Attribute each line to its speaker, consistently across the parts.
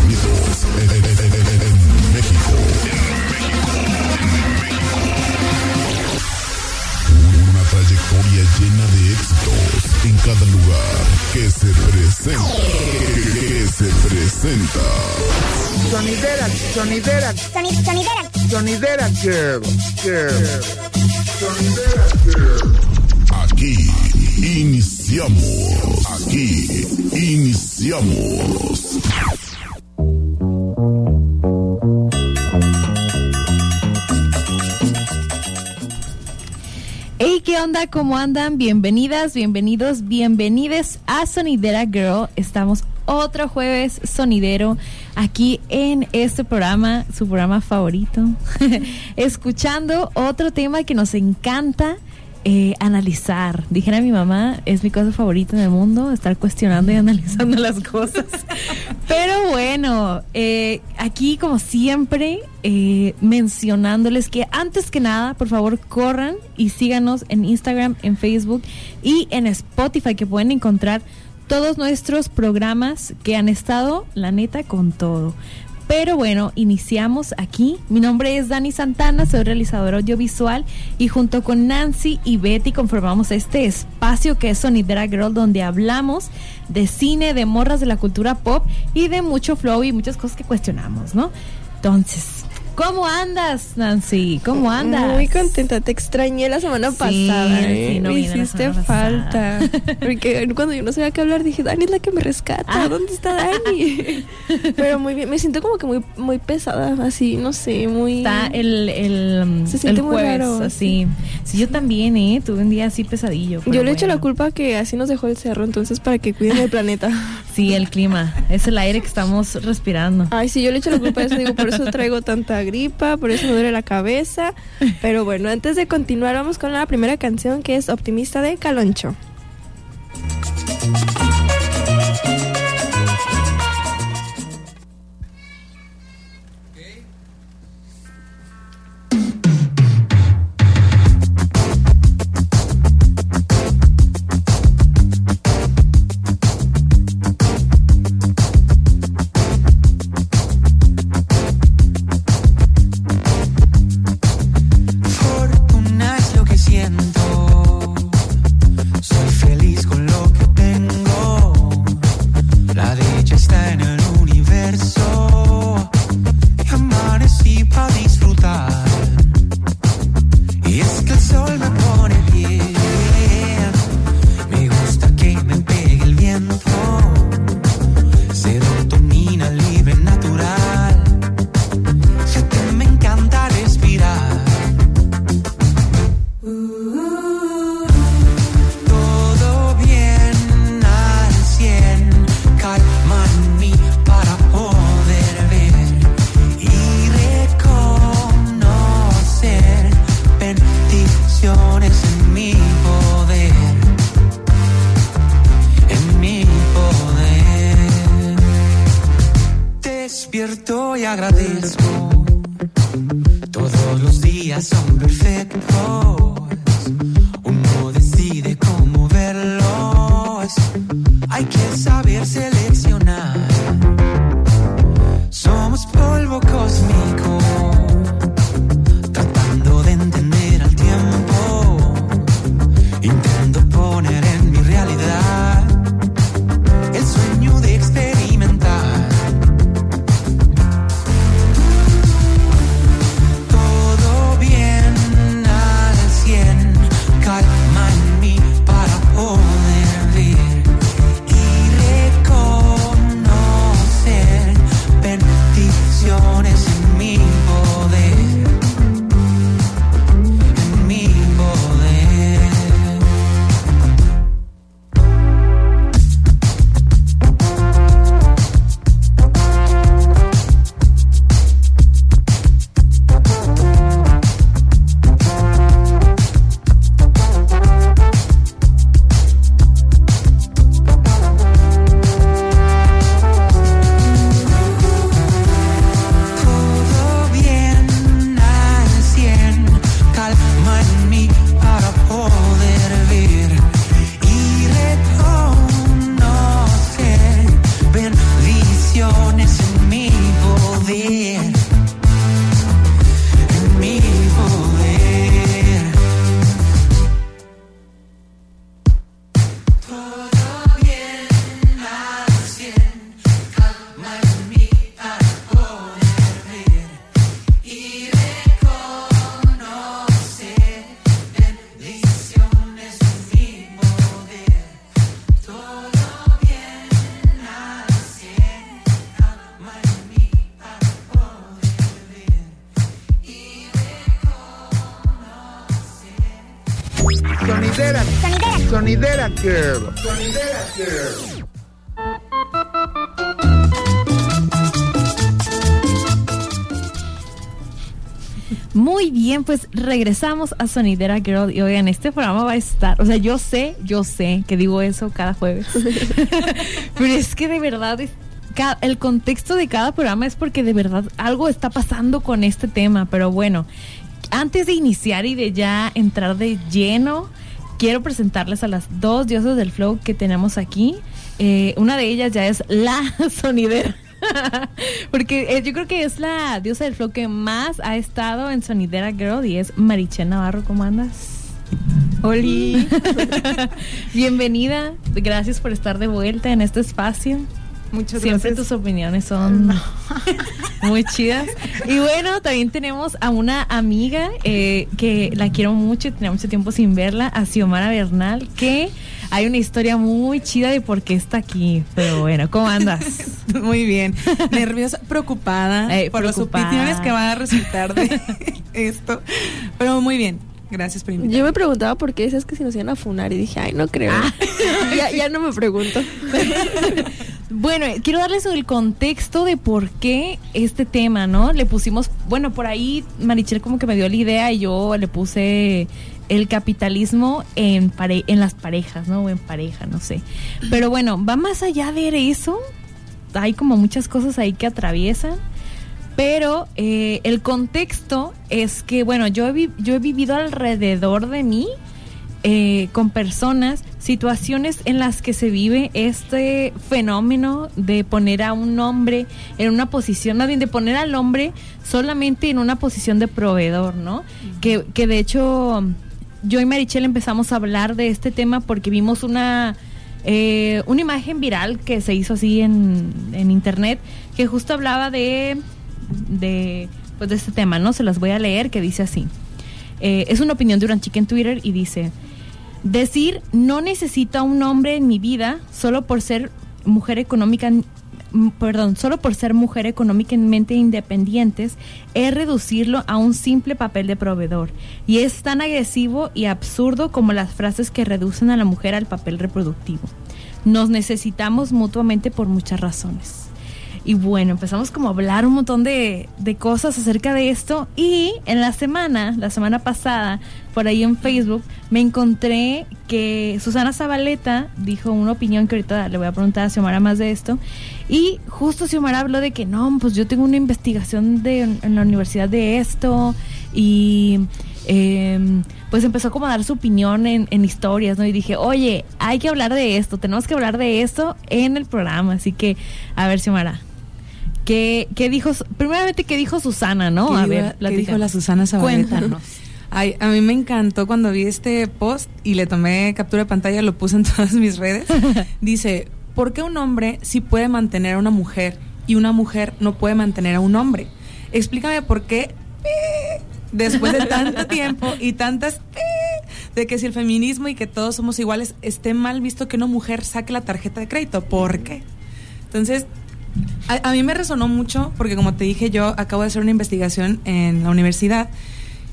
Speaker 1: sonidos en, en- en- en- en México. Una trayectoria llena de éxitos en cada lugar que se presenta. Que se presenta.
Speaker 2: Sonidera, sonidera,
Speaker 3: Soni- sonidera.
Speaker 2: sonidera girl, girl. Sonidera girl.
Speaker 1: Aquí iniciamos. Aquí iniciamos.
Speaker 4: ¿Qué onda? ¿Cómo andan? Bienvenidas, bienvenidos, bienvenides a Sonidera Girl. Estamos otro jueves sonidero aquí en este programa, su programa favorito, escuchando otro tema que nos encanta eh, analizar. Dijera mi mamá, es mi cosa favorita en el mundo, estar cuestionando y analizando las cosas. Pero bueno, eh, aquí como siempre, eh, mencionándoles que antes que nada, por favor, corran y síganos en Instagram, en Facebook y en Spotify, que pueden encontrar todos nuestros programas que han estado, la neta, con todo. Pero bueno, iniciamos aquí. Mi nombre es Dani Santana, soy realizadora audiovisual y junto con Nancy y Betty conformamos este espacio que es Sonidera Girl donde hablamos de cine, de morras de la cultura pop y de mucho flow y muchas cosas que cuestionamos, ¿no? Entonces, ¿cómo andas, Nancy? ¿Cómo andas?
Speaker 5: Muy contenta, te extrañé la semana
Speaker 4: Sí,
Speaker 5: pasada.
Speaker 4: sí, no
Speaker 5: me hiciste falta. Porque cuando yo no sabía qué hablar dije, Dani es la que me rescata.
Speaker 4: Ah.
Speaker 5: ¿Dónde está Dani? Pero muy bien, me siento como que muy, muy pesada, así, no sé, muy.
Speaker 4: Está el, el,
Speaker 5: Se siente
Speaker 4: el
Speaker 5: muy
Speaker 4: jueves,
Speaker 5: raro,
Speaker 4: así. Sí, yo también, ¿eh? Tuve un día así pesadillo.
Speaker 5: Yo le echo la
Speaker 4: bueno.
Speaker 5: culpa que así nos dejó el cerro, entonces para que cuiden el planeta.
Speaker 4: Sí, el clima. Es el aire que estamos respirando.
Speaker 5: Ay, sí, yo le echo la culpa a eso, digo, por eso traigo tanta gripa, por eso me duele la cabeza. Pero bueno, antes de continuar, vamos con la primera canción que es Optimista de Caloncho. Girl. Sonidera Girl.
Speaker 4: Muy bien, pues regresamos a Sonidera Girl y oigan, este programa va a estar, o sea, yo sé, yo sé que digo eso cada jueves, pero es que de verdad es- el contexto de cada programa es porque de verdad algo está pasando con este tema, pero bueno, antes de iniciar y de ya entrar de lleno, quiero presentarles a las dos diosas del flow que tenemos aquí. Eh, una de ellas ya es la sonidera. Porque eh, yo creo que es la diosa del flow que más ha estado en Sonidera Girl y es Marichel Navarro. ¿Cómo andas? Oli. Bienvenida. Gracias por estar de vuelta en este espacio.
Speaker 6: Muchas
Speaker 4: Siempre
Speaker 6: gracias.
Speaker 4: tus opiniones son muy chidas. Y bueno, también tenemos a una amiga eh, que la quiero mucho y tenía mucho tiempo sin verla, a Xiomara Bernal, que hay una historia muy chida de por qué está aquí. Pero bueno, ¿cómo andas?
Speaker 6: Muy bien. Nerviosa, preocupada
Speaker 4: Eh,
Speaker 6: por
Speaker 4: preocupada.
Speaker 6: las opiniones que van a resultar de esto. Pero muy bien. Gracias por invitarme.
Speaker 7: Yo me preguntaba por qué decías que si nos iban a funar y dije, ay, no creo.
Speaker 4: Ah.
Speaker 7: ya, ya no me pregunto.
Speaker 4: Bueno, quiero darles el contexto de por qué este tema, ¿no? Le pusimos, bueno, por ahí Marichel como que me dio la idea y yo le puse el capitalismo en, pare- en las parejas, ¿no? O en pareja, no sé. Pero bueno, va más allá de eso. Hay como muchas cosas ahí que atraviesan. Pero eh, el contexto es que, bueno, yo he, yo he vivido alrededor de mí eh, con personas, situaciones en las que se vive este fenómeno de poner a un hombre en una posición, más bien de poner al hombre solamente en una posición de proveedor, ¿no? que, que de hecho yo y Marichel empezamos a hablar de este tema porque vimos una, eh, una imagen viral que se hizo así en, en internet que justo hablaba de, de, pues de este tema, ¿no? Se las voy a leer que dice así. Eh, es una opinión de una chica en Twitter y dice, decir no necesito a un hombre en mi vida solo por ser mujer económica, perdón, solo por ser mujer económicamente independientes es reducirlo a un simple papel de proveedor. Y es tan agresivo y absurdo como las frases que reducen a la mujer al papel reproductivo. Nos necesitamos mutuamente por muchas razones. Y bueno, empezamos como a hablar un montón de, de cosas acerca de esto. Y en la semana, la semana pasada, por ahí en Facebook, me encontré que Susana Zabaleta dijo una opinión que ahorita le voy a preguntar a Xiomara más de esto. Y justo Xiomara habló de que no, pues yo tengo una investigación de, en la universidad de esto. Y eh, pues empezó como a dar su opinión en, en historias, ¿no? Y dije, oye, hay que hablar de esto, tenemos que hablar de esto en el programa. Así que, a ver, Xiomara. ¿Qué, qué dijo, primeramente, qué dijo Susana, no?
Speaker 6: ¿Qué
Speaker 4: a ver,
Speaker 6: ¿Qué dijo la Susana Zabaleta?
Speaker 4: Cuéntanos.
Speaker 6: Ay, a mí me encantó cuando vi este post y le tomé captura de pantalla, lo puse en todas mis redes. Dice, ¿por qué un hombre sí puede mantener a una mujer y una mujer no puede mantener a un hombre? Explícame por qué después de tanto tiempo y tantas de que si el feminismo y que todos somos iguales esté mal visto que una mujer saque la tarjeta de crédito. ¿Por qué? Entonces, a, a mí me resonó mucho porque como te dije yo acabo de hacer una investigación en la universidad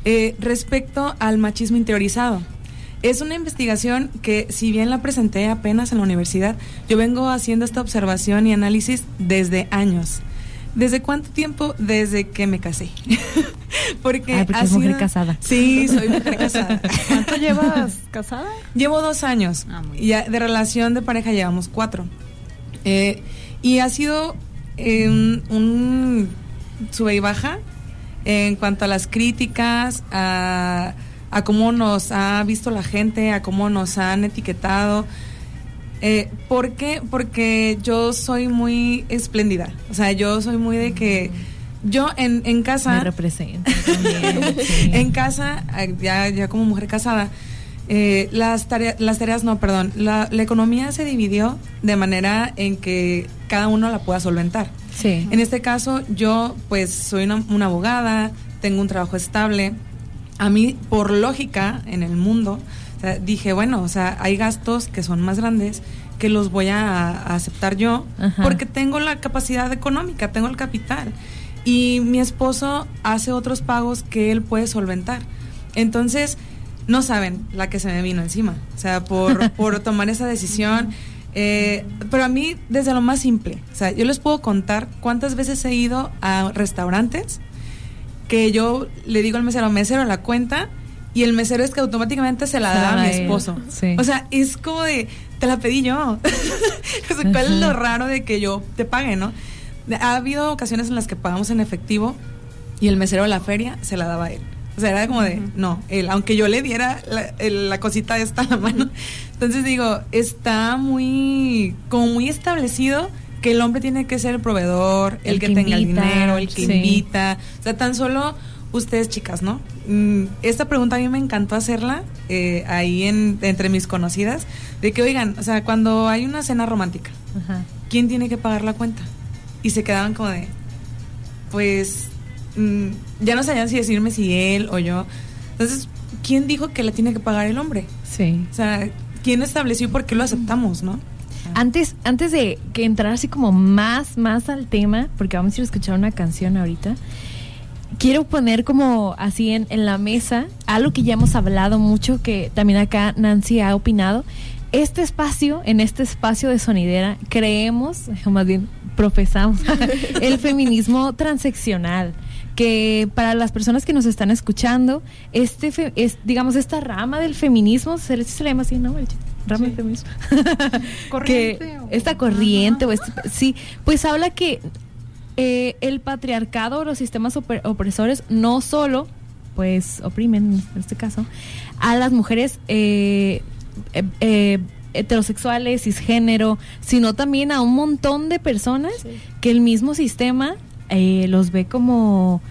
Speaker 6: eh, respecto al machismo interiorizado. Es una investigación que si bien la presenté apenas en la universidad, yo vengo haciendo esta observación y análisis desde años. ¿Desde cuánto tiempo? Desde que me casé. porque
Speaker 4: Ay, porque es mujer
Speaker 6: sido-
Speaker 4: casada.
Speaker 6: Sí, soy mujer casada.
Speaker 8: ¿Cuánto llevas casada?
Speaker 6: Llevo dos años.
Speaker 8: Ah,
Speaker 6: Y ya de relación de pareja llevamos cuatro. Eh, y ha sido eh, un sube y baja en cuanto a las críticas, a, a cómo nos ha visto la gente, a cómo nos han etiquetado. Eh, ¿Por qué? Porque yo soy muy espléndida. O sea, yo soy muy de que yo en, en casa...
Speaker 4: Me representa también. sí.
Speaker 6: En casa, eh, ya, ya como mujer casada, eh, las, tareas, las tareas, no, perdón, la, la economía se dividió de manera en que cada uno la pueda solventar.
Speaker 4: Sí.
Speaker 6: En este caso, yo pues soy una, una abogada, tengo un trabajo estable. A mí, por lógica, en el mundo, o sea, dije, bueno, o sea, hay gastos que son más grandes que los voy a, a aceptar yo
Speaker 4: Ajá.
Speaker 6: porque tengo la capacidad económica, tengo el capital. Y mi esposo hace otros pagos que él puede solventar. Entonces, no saben la que se me vino encima. O sea, por, por tomar esa decisión. Eh, pero a mí, desde lo más simple, o sea, yo les puedo contar cuántas veces he ido a restaurantes que yo le digo al mesero, mesero, la cuenta, y el mesero es que automáticamente se la da a mi esposo.
Speaker 4: sí.
Speaker 6: O sea, es como de, te la pedí yo. o sea, ¿cuál es lo raro de que yo te pague, no? Ha habido ocasiones en las que pagamos en efectivo y el mesero de la feria se la daba a él. O sea, era como de, no, él, aunque yo le diera la, el- la cosita esta a la mano. Entonces digo, está muy, como muy establecido que el hombre tiene que ser el proveedor, el,
Speaker 4: El
Speaker 6: que,
Speaker 4: que
Speaker 6: tenga el dinero, el que
Speaker 4: sí.
Speaker 6: invita. O sea, tan solo ustedes, chicas, ¿no? Mm, Esta pregunta a mí me encantó hacerla eh, ahí en, entre mis conocidas, de que, oigan, o sea, cuando hay una cena romántica,
Speaker 4: Ajá.
Speaker 6: ¿quién tiene que pagar la cuenta? Y se quedaban como de, pues, mm, ya no sabían si decirme si él o yo. Entonces, ¿quién dijo que la tiene que pagar el hombre?
Speaker 4: Sí.
Speaker 6: O sea, ¿quién estableció y por qué lo aceptamos, no?
Speaker 4: Antes, antes de que entrar así como más, más al tema, porque vamos a ir a escuchar una canción ahorita, quiero poner como así en, en la mesa algo que ya hemos hablado mucho, que también acá Nancy ha opinado. Este espacio, en este espacio de sonidera, creemos, o más bien profesamos, el feminismo transeccional que para las personas que nos están escuchando, este fe- es, digamos, esta rama del feminismo, se le, se le llama así, ¿no? Rama del feminismo.
Speaker 8: Corriente
Speaker 4: que esta corriente, o este- sí, pues habla que eh, el patriarcado o los sistemas opresores no solo, pues, oprimen, en este caso, a las mujeres eh, eh, eh, heterosexuales, cisgénero, sino también a un montón de personas que el mismo sistema eh, los ve como,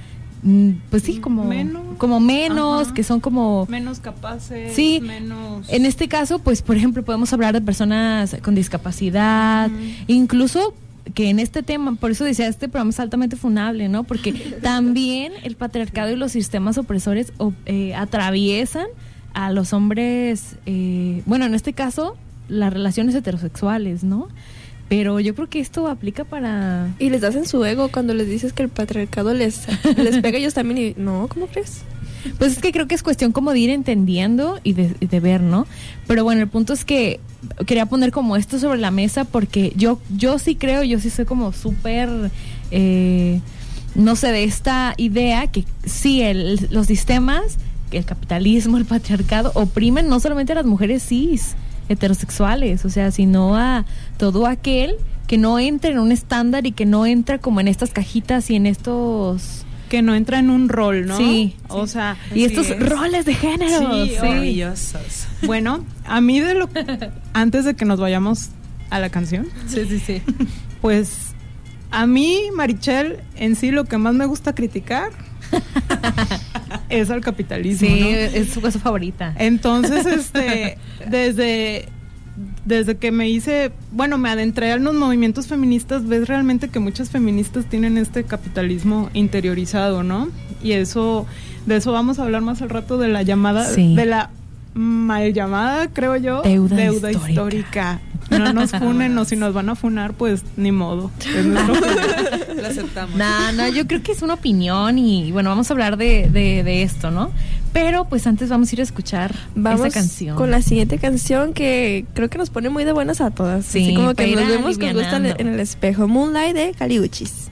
Speaker 4: mm, pues sí, como
Speaker 8: Menos.
Speaker 4: como menos,
Speaker 8: Ajá.
Speaker 4: que son como
Speaker 8: Menos capaces,
Speaker 4: Sí,
Speaker 8: menos...
Speaker 4: en este caso, pues, por ejemplo, podemos hablar de personas con discapacidad, incluso que en este tema, por eso decía, este programa es altamente funable, ¿no? Porque también el patriarcado y los sistemas opresores eh, atraviesan a los hombres, eh, bueno, en este caso, las relaciones heterosexuales, ¿no? Pero yo creo que esto aplica para...
Speaker 7: Y les das en su ego cuando les dices que el patriarcado les, les pega a ellos también y no, ¿cómo crees?
Speaker 4: Pues es que creo que es cuestión como de ir entendiendo y de, ver, ¿no? Pero bueno, el punto es que quería poner como esto sobre la mesa porque yo, yo sí creo, yo sí soy como súper, eh, no sé, de esta idea que sí, el- los sistemas, el capitalismo, el patriarcado, oprimen no solamente a las mujeres cis, heterosexuales, o sea, sino a todo aquel que no entra en un estándar y que no entra como en estas cajitas y en estos...
Speaker 8: Que no entra en un rol, ¿no?
Speaker 4: Sí.
Speaker 8: O sea...
Speaker 4: Y estos
Speaker 6: es.
Speaker 4: roles de género.
Speaker 8: Sí,
Speaker 4: sí.
Speaker 6: Maravillosos.
Speaker 8: Bueno, a mí de lo... Antes de que nos vayamos a la canción,
Speaker 4: Sí, sí, sí.
Speaker 8: pues a mí, Marichel, en sí lo que más me gusta criticar es al capitalismo.
Speaker 4: Sí,
Speaker 8: ¿no?
Speaker 4: es su cosa favorita.
Speaker 8: Entonces, este, desde, desde que me hice, bueno, me adentré en los movimientos feministas, ves realmente que muchas feministas tienen este capitalismo interiorizado, ¿no? Y eso, de eso vamos a hablar más al rato de la llamada,
Speaker 4: Sí.
Speaker 8: de la mal llamada, creo yo,
Speaker 4: Deuda histórica.
Speaker 8: histórica. No nos funen o si nos van a funar, pues ni modo. Es nuestro
Speaker 6: Lo aceptamos.
Speaker 4: No, no, yo creo que es una opinión y bueno, vamos a hablar de, de, de esto, ¿no? Pero pues antes vamos a ir a escuchar
Speaker 7: Vamos
Speaker 4: esta canción.
Speaker 7: con la siguiente canción que creo que nos pone muy de buenas a todas.
Speaker 4: Sí,
Speaker 7: Así como que nos vemos con gusto en el-
Speaker 4: alivianando.
Speaker 7: en el espejo. Moonlight de Caliuchis.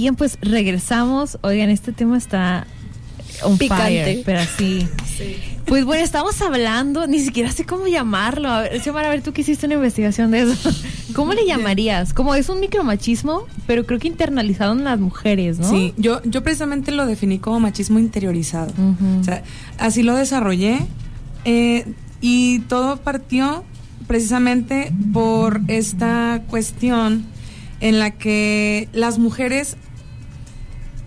Speaker 4: Bien, pues regresamos. Oigan, este tema está on
Speaker 7: Picante.
Speaker 4: fire, pero así. Pues bueno, estamos hablando, ni siquiera sé cómo llamarlo. A ver, Xiomara, a ver, tú que hiciste una investigación de eso. ¿Cómo le llamarías? Como es un micromachismo, pero creo que internalizado en las mujeres, ¿no?
Speaker 6: Sí, yo, yo precisamente lo definí como machismo interiorizado. O sea, así lo desarrollé. eh, y todo partió precisamente por esta cuestión en la que las mujeres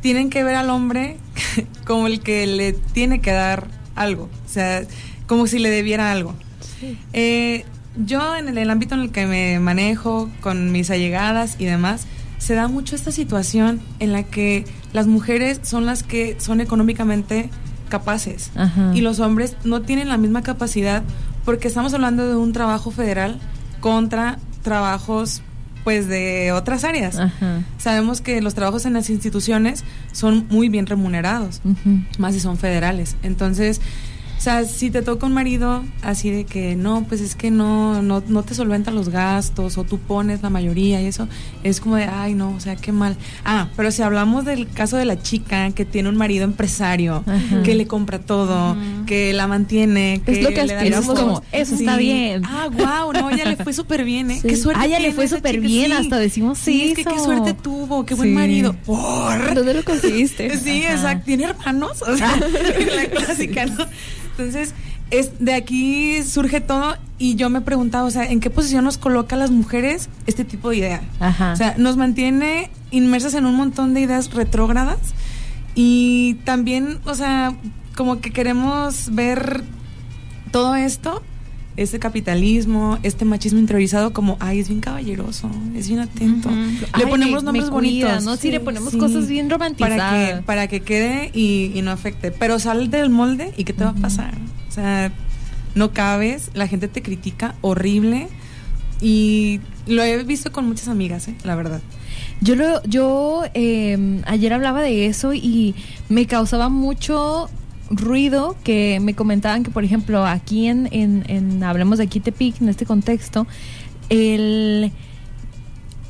Speaker 6: tienen que ver al hombre como el que le tiene que dar algo. O sea, como si le debiera algo. Eh, yo en el, el ámbito en el que me manejo con mis allegadas y demás, se da mucho esta situación en la que las mujeres son las que son económicamente capaces
Speaker 4: Ajá.
Speaker 6: y los hombres no tienen la misma capacidad porque estamos hablando de un trabajo federal contra trabajos pues de otras áreas.
Speaker 4: Ajá.
Speaker 6: Sabemos que los trabajos en las instituciones son muy bien remunerados más si son federales. Entonces, o sea, si te toca un marido así de que no, pues es que no, no, no te solventa los gastos o tú pones la mayoría y eso, es como de, ay, no, o sea, qué mal. Ah, pero si hablamos del caso de la chica que tiene un marido empresario,
Speaker 4: Ajá.
Speaker 6: que le compra todo, que la mantiene, que
Speaker 7: Es lo que
Speaker 6: le da
Speaker 7: aspiramos
Speaker 6: los-
Speaker 4: como, eso está bien.
Speaker 6: Ah, wow, no, ya le fue súper bien, ¿eh?
Speaker 7: Sí.
Speaker 6: Qué suerte
Speaker 4: Ah, ya le fue súper bien,
Speaker 6: sí.
Speaker 4: hasta decimos
Speaker 6: Sí, es que qué suerte tuvo, qué buen marido. Por.
Speaker 7: ¿Dónde lo conseguiste?
Speaker 6: Sí,
Speaker 4: Ajá.
Speaker 6: exacto. ¿Tiene hermanos? O sea, la clásica, ¿no? Entonces, es, de aquí surge todo y yo me preguntaba, o sea, ¿en qué posición nos coloca a las mujeres este tipo de idea?
Speaker 4: Ajá.
Speaker 6: O sea, nos mantiene inmersas en un montón de ideas retrógradas y también, o sea, como que queremos ver todo esto, este capitalismo, este machismo interiorizado como, ay, es bien caballeroso, es bien atento. Le
Speaker 4: Ay,
Speaker 6: ponemos
Speaker 4: me-
Speaker 6: nombres
Speaker 4: me cuida,
Speaker 6: bonitos.
Speaker 4: ¿no? Sí, le ponemos
Speaker 6: Sí.
Speaker 4: cosas bien
Speaker 6: para
Speaker 4: romantizadas.
Speaker 6: que, para que quede y, y no afecte. Pero sal del molde y ¿qué te va a pasar? O sea, no cabes, la gente te critica horrible y lo he visto con muchas amigas, ¿eh? la verdad.
Speaker 4: Yo lo, yo eh, ayer hablaba de eso y me causaba mucho ruido que me comentaban que, por ejemplo, aquí en, en, en hablemos de aquí Tepic, en este contexto, el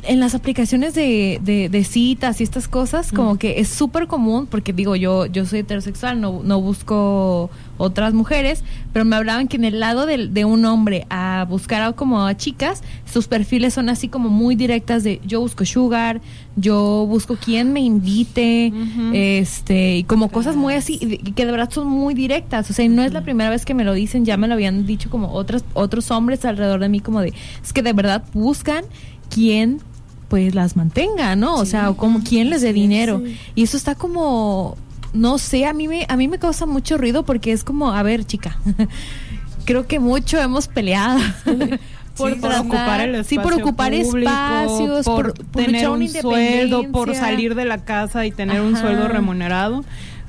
Speaker 4: en las aplicaciones de, de, de citas y estas cosas, como que es súper común, porque digo, yo, yo soy heterosexual, no, no busco otras mujeres, pero me hablaban que en el lado de, un hombre a buscar a, como a chicas, sus perfiles son así como muy directas de yo busco sugar, yo busco quien me invite, este, y como cosas muy así, que de verdad son muy directas, o sea, y no es la primera vez que me lo dicen, ya me lo habían dicho como otros, otros hombres alrededor de mí, como de, es que de verdad buscan quien pues las mantenga, ¿no? O sea, como quien les dé dinero. Y eso está como no sé, a mí me a mí me causa mucho ruido porque es como, a ver, chica. creo que mucho hemos peleado.
Speaker 8: por, por ocupar el espacio
Speaker 4: sí, por ocupar
Speaker 8: público,
Speaker 4: espacios,
Speaker 8: por,
Speaker 4: por,
Speaker 8: tener un sueldo, por salir de la casa y tener un sueldo remunerado,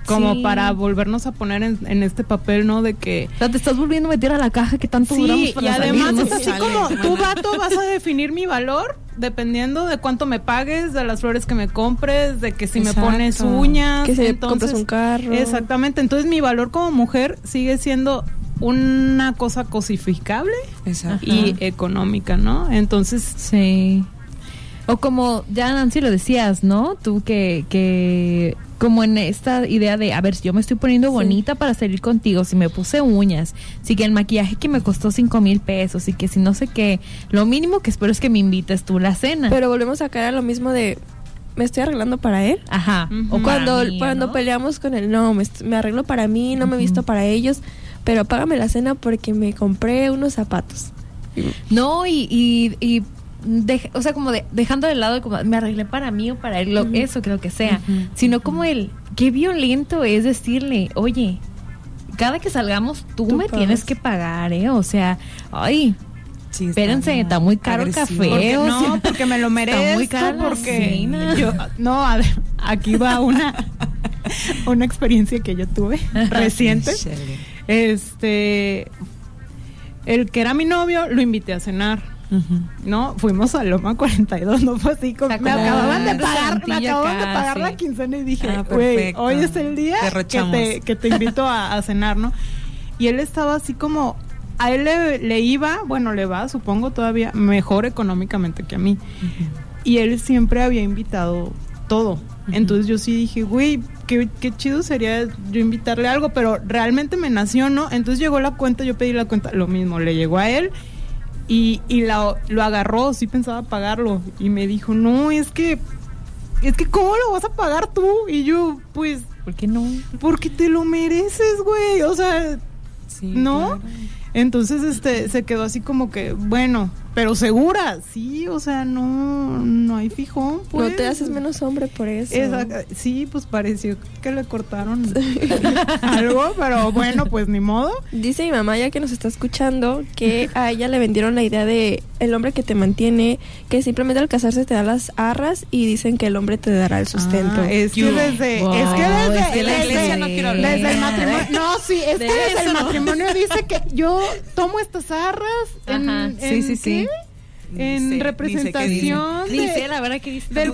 Speaker 8: como
Speaker 4: Sí.
Speaker 8: para volvernos a poner en, en este papel, ¿no? De que
Speaker 4: O sea, te estás volviendo a meter a la caja que tanto duramos
Speaker 8: Sí, y además
Speaker 4: salir, ¿no?
Speaker 8: es así como tú, vato, vas a definir mi valor dependiendo de cuánto me pagues, de las flores que me compres, de que si
Speaker 6: Exacto.
Speaker 8: me pones uñas.
Speaker 7: Que si me
Speaker 8: entonces-
Speaker 7: compras un carro.
Speaker 8: Exactamente, entonces mi valor como mujer sigue siendo una cosa cosificable
Speaker 6: Exacto.
Speaker 8: y económica, ¿no? Entonces,
Speaker 4: Sí. O como ya Nancy lo decías, ¿no? Tú que, que como en esta idea de, a ver, yo me estoy poniendo bonita para salir contigo, si me puse uñas, si que el maquillaje que me costó cinco mil pesos, y que si no sé qué, lo mínimo que espero es que me invites tú la cena.
Speaker 7: Pero volvemos a caer a lo mismo de, me estoy arreglando para él.
Speaker 4: Ajá. O
Speaker 7: Cuando,
Speaker 4: mí,
Speaker 7: cuando
Speaker 4: ¿no?
Speaker 7: peleamos con él, no, me, me arreglo para mí, no me he visto para ellos, pero págame la cena porque me compré unos zapatos.
Speaker 4: No, y, y, y o sea, como de- dejando de lado, como me arreglé para mí o para él, lo- eso creo que sea, sino como el, qué violento es decirle, oye, cada que salgamos tú,
Speaker 7: Tú
Speaker 4: me
Speaker 7: pagas.
Speaker 4: tienes que pagar, ¿eh? O sea, ay,
Speaker 6: Sí,
Speaker 4: espérense, está muy caro el café.
Speaker 8: Porque,
Speaker 4: o
Speaker 8: no, porque me lo merezco.
Speaker 4: muy cara la
Speaker 8: porque yo, no, a ver, aquí va una, una experiencia que yo tuve reciente. Este, el que era mi novio lo invité a cenar. No, fuimos a Loma 42, no fue así
Speaker 4: sea,
Speaker 8: me acababan de pagar, me acababan de pagar la quincena y dije,
Speaker 6: Ah,
Speaker 8: güey, hoy es el día que te, que te invito a, a cenar, ¿no? Y él estaba así como, a él le, le iba, bueno, le va, supongo todavía, mejor económicamente que a mí. Y él siempre había invitado todo. Entonces yo sí dije, güey, qué, qué chido sería yo invitarle algo, pero realmente me nació, ¿no? Entonces llegó la cuenta, yo pedí la cuenta, lo mismo, le llegó a él y, y la- lo agarró, sí pensaba pagarlo. Y me dijo, no, es que, es que, ¿cómo lo vas a pagar tú? Y yo, pues,
Speaker 4: ¿Por qué no?
Speaker 8: porque te lo mereces, güey. O sea,
Speaker 6: Sí,
Speaker 8: ¿no?
Speaker 6: claro.
Speaker 8: Entonces, este, se quedó así como que, bueno, pero segura, sí, o sea, no, no hay fijón, pues.
Speaker 7: no te haces menos hombre por eso.
Speaker 8: Exacto. Sí, pues pareció que le cortaron algo, pero bueno, pues ni modo.
Speaker 7: Dice mi mamá, ya que nos está escuchando, que a ella le vendieron la idea de el hombre que te mantiene, que simplemente al casarse te da las arras y dicen que el hombre te dará el sustento.
Speaker 8: Ah, es que desde,
Speaker 4: Wow,
Speaker 8: es que desde,
Speaker 4: es que la
Speaker 8: desde-
Speaker 4: iglesia no quiero hablar.
Speaker 8: desde el matrimonio, no, sí, es
Speaker 4: De
Speaker 8: que el matrimonio dice que yo tomo estas arras en,
Speaker 4: Ajá,
Speaker 8: en
Speaker 6: sí, sí, sí.
Speaker 8: En representación de-
Speaker 4: Dice, la verdad que dice.
Speaker 8: del,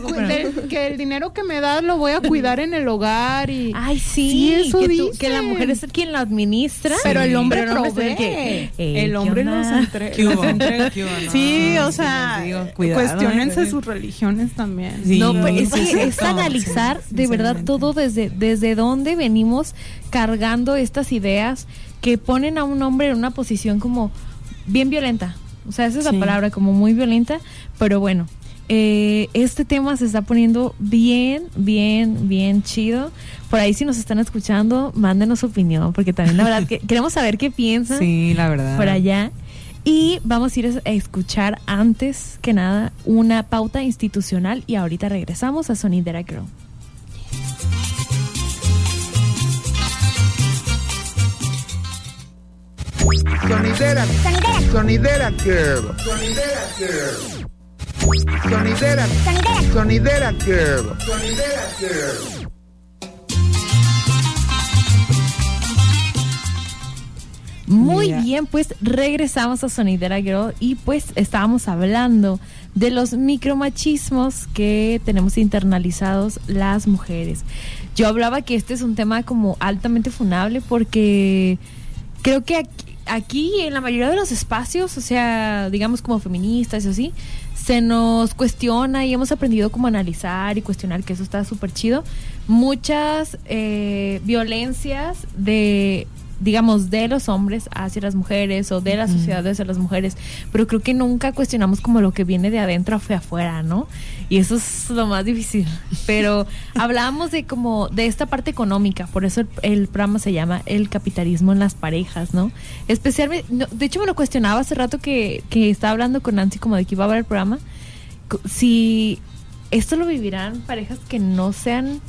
Speaker 8: que el dinero que me das lo voy a cuidar en el hogar y
Speaker 4: Ay, sí,
Speaker 8: Sí, eso
Speaker 4: que, tú- que la mujer es quien la administra.
Speaker 8: pero el hombre
Speaker 4: pero es el
Speaker 8: provee.
Speaker 4: que, eh,
Speaker 8: el
Speaker 4: ¿qué
Speaker 8: hombre
Speaker 6: hubo?
Speaker 8: entrega. Sí, o sea,
Speaker 6: les digo, cuidado,
Speaker 8: cuestionense sus religiones también.
Speaker 6: Sí.
Speaker 4: No, pues es, que es analizar
Speaker 6: sí,
Speaker 4: de verdad todo desde, desde dónde venimos cargando estas ideas que ponen a un hombre en una posición como bien violenta. O sea, esa es
Speaker 6: Sí.
Speaker 4: la palabra, como muy violenta. Pero bueno, eh, este tema se está poniendo bien, bien, bien chido. Por ahí si nos están escuchando, mándenos su opinión, porque también la verdad que queremos saber qué piensan
Speaker 6: Sí, la verdad.
Speaker 4: por allá. Y vamos a ir a escuchar antes que nada una pauta institucional y ahorita regresamos a Sonidera Girl.
Speaker 5: Sonidera. Sonidera Girl. Sonidera Girl. Sonidera. Sonidera Girl. Sonidera Girl.
Speaker 4: Muy
Speaker 6: Mira.
Speaker 4: bien, pues regresamos a Sonidera Girl y pues estábamos hablando de los micromachismos que tenemos internalizados las mujeres. Yo hablaba que este es un tema como altamente funable porque creo que aquí, aquí en la mayoría de los espacios, o sea, digamos como feministas y así, se nos cuestiona y hemos aprendido como analizar y cuestionar, que eso está súper chido, muchas eh, violencias de digamos, de los hombres hacia las mujeres o de la sociedad hacia las mujeres, pero creo que nunca cuestionamos como lo que viene de adentro hacia afuera, ¿no? Y eso es lo más difícil. Pero hablábamos de como de esta parte económica, por eso el, el programa se llama El capitalismo en las parejas, ¿no? Especialmente, no, de hecho me lo cuestionaba hace rato que, que estaba hablando con Nancy como de que iba a ver el programa, si esto lo vivirán parejas que no sean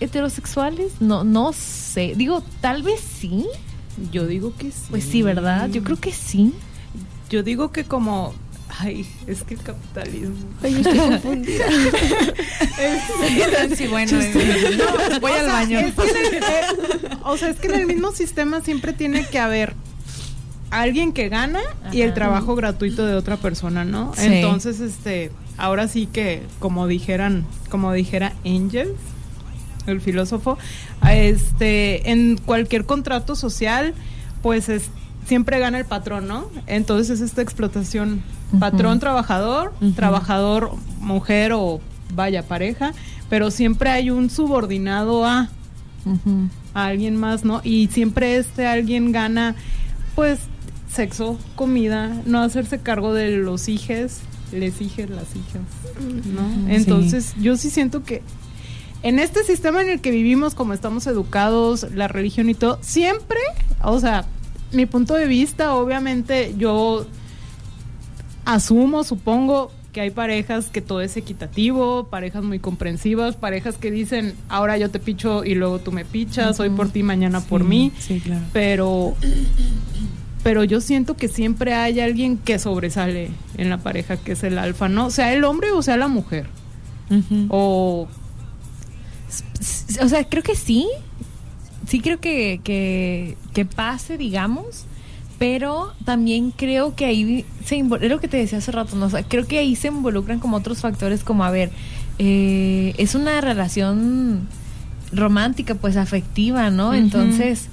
Speaker 4: heterosexuales, no, no sé, digo, tal vez sí,
Speaker 8: Yo digo que sí.
Speaker 4: pues sí, ¿verdad? Yo creo que sí.
Speaker 8: Yo digo que como ay, es que el capitalismo.
Speaker 7: Ay, estoy confundida.
Speaker 6: Sí, bueno, eh, voy
Speaker 8: O
Speaker 6: al
Speaker 8: sea,
Speaker 6: baño.
Speaker 8: es que en el- eh, o sea, es que en el mismo sistema siempre tiene que haber alguien que gana y el trabajo gratuito de otra persona, ¿no?
Speaker 4: Sí.
Speaker 8: Entonces, este, ahora sí que, como dijeran, como dijera Angel, el filósofo, este, en cualquier contrato social, pues es, siempre gana el patrón, ¿no? Entonces es esta explotación Patrón, trabajador, trabajador, mujer o vaya pareja, pero siempre hay un subordinado a, a alguien más, ¿no? Y siempre este alguien gana, pues, sexo, comida, no hacerse cargo de los hijes, les hijes, las hijas, ¿no? Entonces, yo sí siento que en este sistema en el que vivimos, como estamos educados, la religión y todo, siempre, o sea, mi punto de vista, obviamente, yo asumo, supongo que hay parejas que todo es equitativo, parejas muy comprensivas, parejas que dicen, ahora yo te picho y luego tú me pichas, hoy por ti, mañana por mí,
Speaker 6: Sí, claro.
Speaker 8: pero pero yo siento que siempre hay alguien que sobresale en la pareja, que es el alfa, ¿no? Sea el hombre o sea la mujer. O
Speaker 4: O sea, creo que sí. Sí creo que, que, que pase, digamos. Pero también creo que ahí se es lo que te decía hace rato, ¿no? O sea, creo que ahí se involucran como otros factores como, a ver, eh, es una relación romántica, pues afectiva, ¿no? Entonces,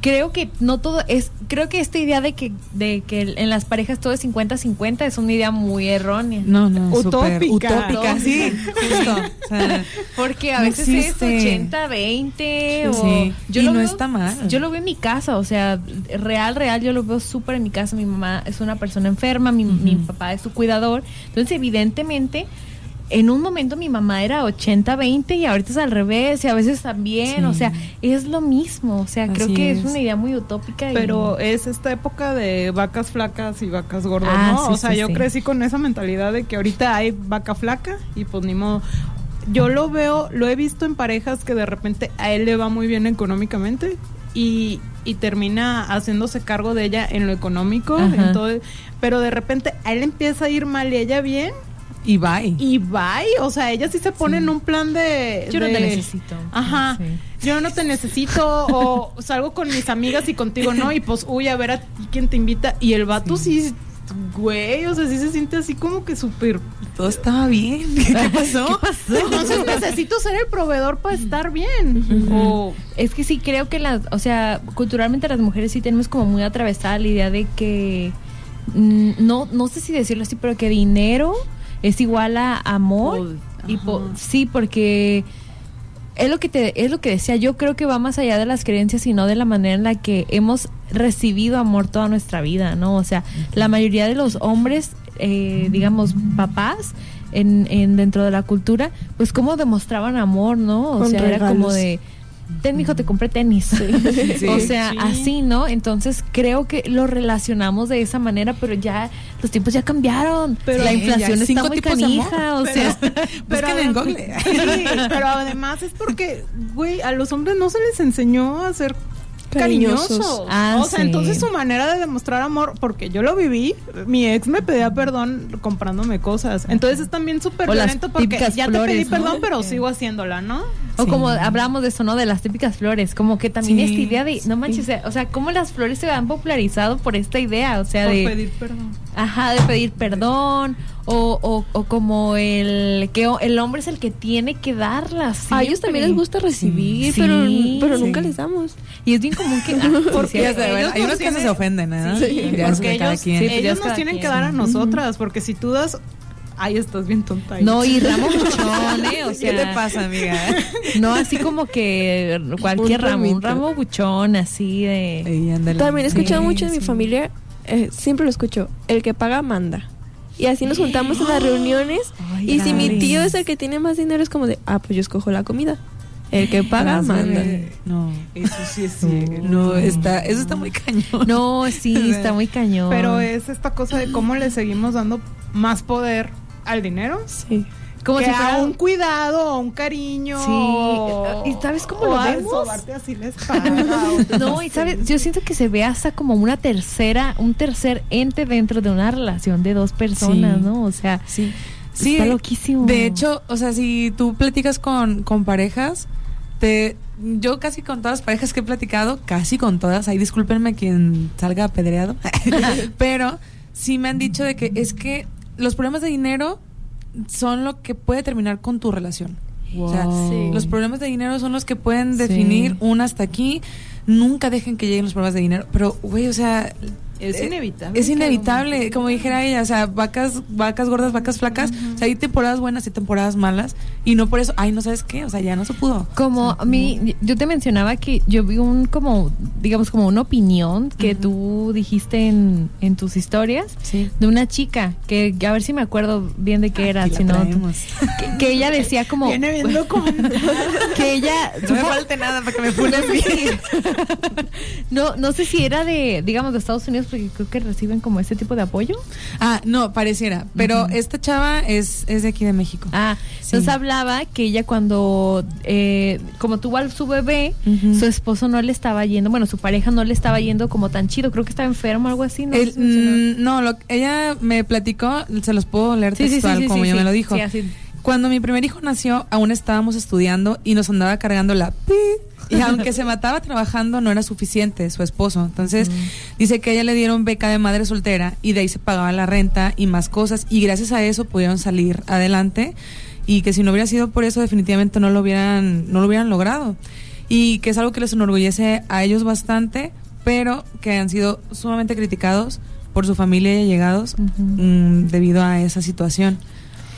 Speaker 4: creo que no todo es, creo que esta idea de que, de que en las parejas todo es 50-50 es una idea muy errónea.
Speaker 6: No, no,
Speaker 8: Utópica.
Speaker 6: utópica, sí, justo. O sea,
Speaker 4: Porque a
Speaker 6: No
Speaker 4: veces
Speaker 6: existe.
Speaker 4: es 80-20 o
Speaker 6: Sí, y
Speaker 4: lo
Speaker 6: no
Speaker 4: veo-
Speaker 6: está mal.
Speaker 4: Yo lo veo en mi casa, o sea, real, real, yo lo veo súper en mi casa. Mi mamá es una persona enferma, mi, mi papá es su cuidador. Entonces, evidentemente, en un momento mi mamá era 80-20 y ahorita es al revés y a veces también,
Speaker 6: Sí.
Speaker 4: o sea, es lo mismo. O sea, creo que es.
Speaker 6: es.
Speaker 4: una idea muy utópica. y-
Speaker 8: pero es esta época de vacas flacas y vacas gordas,
Speaker 4: Ah,
Speaker 8: ¿no?
Speaker 4: sí,
Speaker 8: o sea,
Speaker 4: sí,
Speaker 8: yo
Speaker 4: sí.
Speaker 8: crecí con esa mentalidad de que ahorita hay vaca flaca y pues ni modo. Yo lo veo, lo he visto en parejas que de repente a él le va muy bien económicamente y, y termina haciéndose cargo de ella en lo económico, entonces, pero de repente a él empieza a ir mal y ella bien
Speaker 6: y bye.
Speaker 8: y bye, o sea, ella sí se pone en un plan de...
Speaker 4: Yo no te necesito.
Speaker 8: Ajá.
Speaker 4: Sí.
Speaker 8: Yo no te necesito o salgo con mis amigas y contigo no y pues uy a ver a ti quién te invita y el vato sí, güey, o sea, sí se siente así como que súper
Speaker 6: Todo estaba bien. ¿Qué pasó?
Speaker 8: entonces necesito ser el proveedor para estar bien. O
Speaker 4: Es que sí creo que las, o sea, culturalmente las mujeres sí tenemos como muy atravesada la idea de que mm, no, no sé si decirlo así, pero que dinero es igual a amor. Y po- sí, porque es lo que te, es lo que decía, yo creo que va más allá de las creencias, sino de la manera en la que hemos recibido amor toda nuestra vida, ¿no? O sea, la mayoría de los hombres, eh, digamos, papás, en, en dentro de la cultura, pues cómo demostraban amor, ¿no? O
Speaker 7: Con
Speaker 4: sea, era como de ten mijo te compré tenis. O sea
Speaker 8: Sí.
Speaker 4: así no entonces creo que lo relacionamos de esa manera pero ya los tiempos ya cambiaron.
Speaker 8: Pero
Speaker 4: la inflación está muy canija o sea
Speaker 6: Busquen en Google.
Speaker 8: Sí, pero además es porque, güey, a los hombres no se les enseñó a ser cariñosos.
Speaker 7: Cariñosos.
Speaker 4: Ah,
Speaker 8: o sea,
Speaker 4: sí.
Speaker 8: entonces su manera de demostrar amor, porque yo lo viví, mi ex me pedía perdón comprándome cosas. Entonces es también súper violento porque ya te pedí
Speaker 4: flores, ¿no?
Speaker 8: perdón, pero sigo haciéndola, ¿no?
Speaker 4: O
Speaker 6: Sí.
Speaker 4: como hablamos de eso, ¿no? De las típicas flores. Como que también
Speaker 6: Sí,
Speaker 4: esta idea de, no manches, o sea, o sea, cómo las flores se han popularizado por esta idea, o sea,
Speaker 8: Por
Speaker 4: de,
Speaker 8: pedir perdón.
Speaker 4: ajá, de pedir perdón, o, o, o como el que el hombre es el que tiene que darlas.
Speaker 7: A ellos también les gusta recibir,
Speaker 4: Sí,
Speaker 7: pero,
Speaker 4: sí.
Speaker 7: pero nunca
Speaker 6: Sí.
Speaker 7: les damos.
Speaker 4: Y es bien común que... ah,
Speaker 8: Porque ellos
Speaker 6: hay
Speaker 8: nos
Speaker 6: unos que se ofenden, ¿eh?
Speaker 8: Sí,
Speaker 6: Ya es
Speaker 8: porque
Speaker 6: de cada
Speaker 8: ellos,
Speaker 6: quien.
Speaker 8: Ellos nos
Speaker 4: cada
Speaker 8: tienen
Speaker 4: quien.
Speaker 8: que dar a nosotras, porque si tú das, ay, estás bien tonta. ahí.
Speaker 4: No, y ramo buchón, ¿eh? O sea,
Speaker 6: ¿Qué te pasa, amiga?
Speaker 4: No así como que cualquier
Speaker 7: Un
Speaker 4: ramo, un ramo buchón, así de...
Speaker 6: Ey.
Speaker 7: También he escuchado
Speaker 4: Sí,
Speaker 7: mucho en mi familia, eh, siempre lo escucho, el que paga manda. Y así nos juntamos en las reuniones.
Speaker 4: Ay,
Speaker 7: y si mi tío es el que tiene más dinero, es como de, ah, pues yo escojo la comida. El que paga, manda.
Speaker 6: No.
Speaker 8: Eso sí es
Speaker 6: No, está, eso está muy cañón.
Speaker 4: No, sí, está muy cañón.
Speaker 8: Pero es esta cosa de cómo le seguimos dando más poder al dinero.
Speaker 7: Sí.
Speaker 4: Como
Speaker 8: que
Speaker 4: si fuera
Speaker 8: un cuidado, un cariño.
Speaker 4: Sí.
Speaker 8: o-
Speaker 4: ¿Y sabes cómo
Speaker 8: o
Speaker 4: lo vemos?
Speaker 8: sobarte así la espalda, o-
Speaker 4: No, y sabes, yo siento que se ve hasta como una tercera, un tercer ente dentro de una relación de dos personas,
Speaker 6: Sí.
Speaker 4: ¿no? O sea,
Speaker 6: Sí. Sí,
Speaker 4: Está loquísimo.
Speaker 6: De hecho, o sea, si tú platicas con, con parejas, te, yo casi con todas las parejas que he platicado, casi con todas, ahí discúlpenme quien salga apedreado, pero sí me han dicho de que es que los problemas de dinero son lo que puede terminar con tu relación. O sea,
Speaker 7: Sí.
Speaker 6: los problemas de dinero son los que pueden
Speaker 4: Sí.
Speaker 6: definir un hasta aquí. Nunca dejen que lleguen los problemas de dinero. Pero, güey, o sea,
Speaker 8: Es
Speaker 6: eh,
Speaker 8: inevitable.
Speaker 6: Es inevitable, como dijera ella, o sea, vacas, vacas gordas, vacas flacas, o sea, hay temporadas buenas y temporadas malas, y no por eso, ay, no sabes qué, o sea, ya no se pudo.
Speaker 4: Como a mí, yo te mencionaba que yo vi un como, digamos, como una opinión que tú dijiste en, en tus historias
Speaker 6: Sí.
Speaker 4: de una chica, que, a ver si me acuerdo bien de qué era,
Speaker 6: Aquí
Speaker 4: si no, que, que ella decía como
Speaker 8: Viene
Speaker 4: que ella
Speaker 6: No me falte nada para que me
Speaker 4: sé
Speaker 6: bien.
Speaker 4: no, no sé si era de, digamos, de Estados Unidos, porque creo que reciben como este tipo de apoyo.
Speaker 6: Ah, no, pareciera, pero esta chava es, es de aquí de México.
Speaker 4: Ah,
Speaker 6: Sí.
Speaker 4: entonces hablaba que ella cuando, eh, como tuvo a su bebé, su esposo no le estaba yendo, bueno, su pareja no le estaba yendo como tan chido, creo que estaba enfermo o algo así, ¿no?
Speaker 6: El- mm, no, lo, ella me platicó, se los puedo leer
Speaker 4: Sí,
Speaker 6: textual,
Speaker 4: sí,
Speaker 6: como ella me lo dijo.
Speaker 4: Sí, así.
Speaker 6: Cuando mi primer hijo nació, aún estábamos estudiando y nos andaba cargando la pi. Y aunque se mataba trabajando, no era suficiente su esposo. Entonces, dice que a ella le dieron beca de madre soltera y de ahí se pagaba la renta y más cosas. Y gracias a eso pudieron salir adelante. Y que si no hubiera sido por eso, definitivamente no lo hubieran, no lo hubieran logrado. Y que es algo que les enorgullece a ellos bastante, pero que han sido sumamente criticados por su familia y allegados
Speaker 4: Ujú.
Speaker 6: mm, debido a esa situación.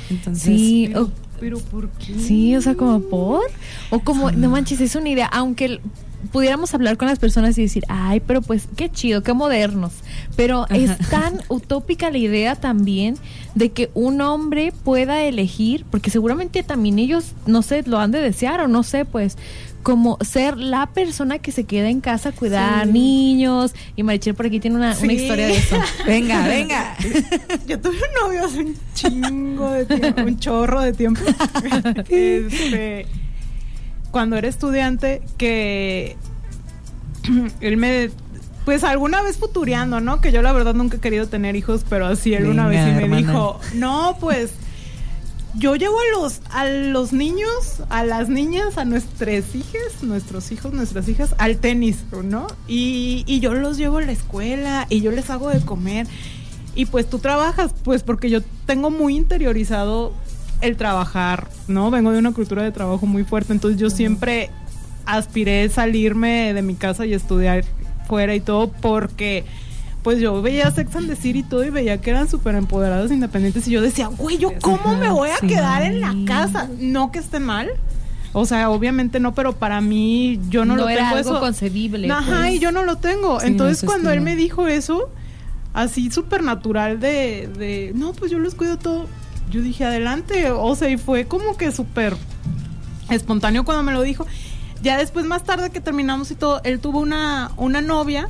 Speaker 6: Entonces,
Speaker 4: Sí, o-
Speaker 8: Pero ¿por qué?
Speaker 4: sí, o sea, como por, o como, no manches, es una idea, aunque el- pudiéramos hablar con las personas y decir, ay, pero pues qué chido, qué modernos, pero es tan utópica la idea también de que un hombre pueda elegir, porque seguramente también ellos, no sé, lo han de desear o no sé, pues, como ser la persona que se queda en casa a cuidar
Speaker 8: Sí.
Speaker 4: niños, y Marichel por aquí tiene una, una historia de eso.
Speaker 6: venga, venga.
Speaker 8: Yo tuve un novio hace un chingo de tiempo, un chorro de tiempo. Este, cuando era estudiante, que él me. Pues alguna vez futureando, ¿no? Que yo la verdad nunca he querido tener hijos, pero así él una vez y me
Speaker 6: hermana.
Speaker 8: dijo: No, pues. Yo llevo a los, a los niños, a las niñas, a nuestras hijas, nuestros hijos, nuestras hijas, al tenis, ¿no? Y, y yo los llevo a la escuela y yo les hago de comer. Y pues tú trabajas, pues porque yo tengo muy interiorizado el trabajar, ¿no? Vengo de una cultura de trabajo muy fuerte, entonces yo siempre aspiré salirme de mi casa y estudiar fuera y todo porque pues yo veía Sex and the City y todo y veía que eran súper empoderadas, independientes y yo decía, güey, ¿yo cómo me voy a
Speaker 4: Sí.
Speaker 8: quedar en la casa? No que esté mal, o sea, obviamente no, pero para mí yo no, lo
Speaker 4: era
Speaker 8: tengo
Speaker 4: algo
Speaker 8: eso.
Speaker 4: concebible.
Speaker 8: Ajá,
Speaker 4: pues.
Speaker 8: y yo no lo tengo.
Speaker 6: Sí,
Speaker 8: Entonces
Speaker 6: no
Speaker 8: cuando él me dijo eso, así súper natural de, de, no, pues yo los cuido todo, yo dije, adelante, o sea, y fue como que súper espontáneo cuando me lo dijo. Ya después, más tarde que terminamos y todo, él tuvo una, una novia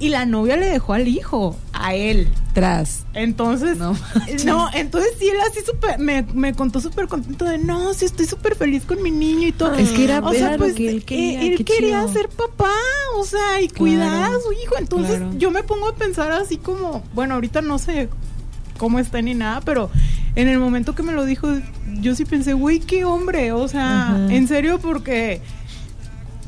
Speaker 8: y la novia le dejó al hijo, a él.
Speaker 6: Tras.
Speaker 8: Entonces,
Speaker 6: No
Speaker 8: no, entonces sí, él así súper, me, me contó súper contento de, no, sí, estoy súper feliz con mi niño y todo.
Speaker 4: Es que era-
Speaker 8: o sea, pues,
Speaker 4: que él quería,
Speaker 8: eh, él quería
Speaker 4: chido.
Speaker 8: ser papá, o sea, y cuidar a su hijo. Entonces,
Speaker 6: claro.
Speaker 8: yo me pongo a pensar así como, bueno, ahorita no sé cómo está ni nada, pero en el momento que me lo dijo, yo sí pensé, güey, qué hombre, o sea,
Speaker 4: Ajá.
Speaker 8: en serio, porque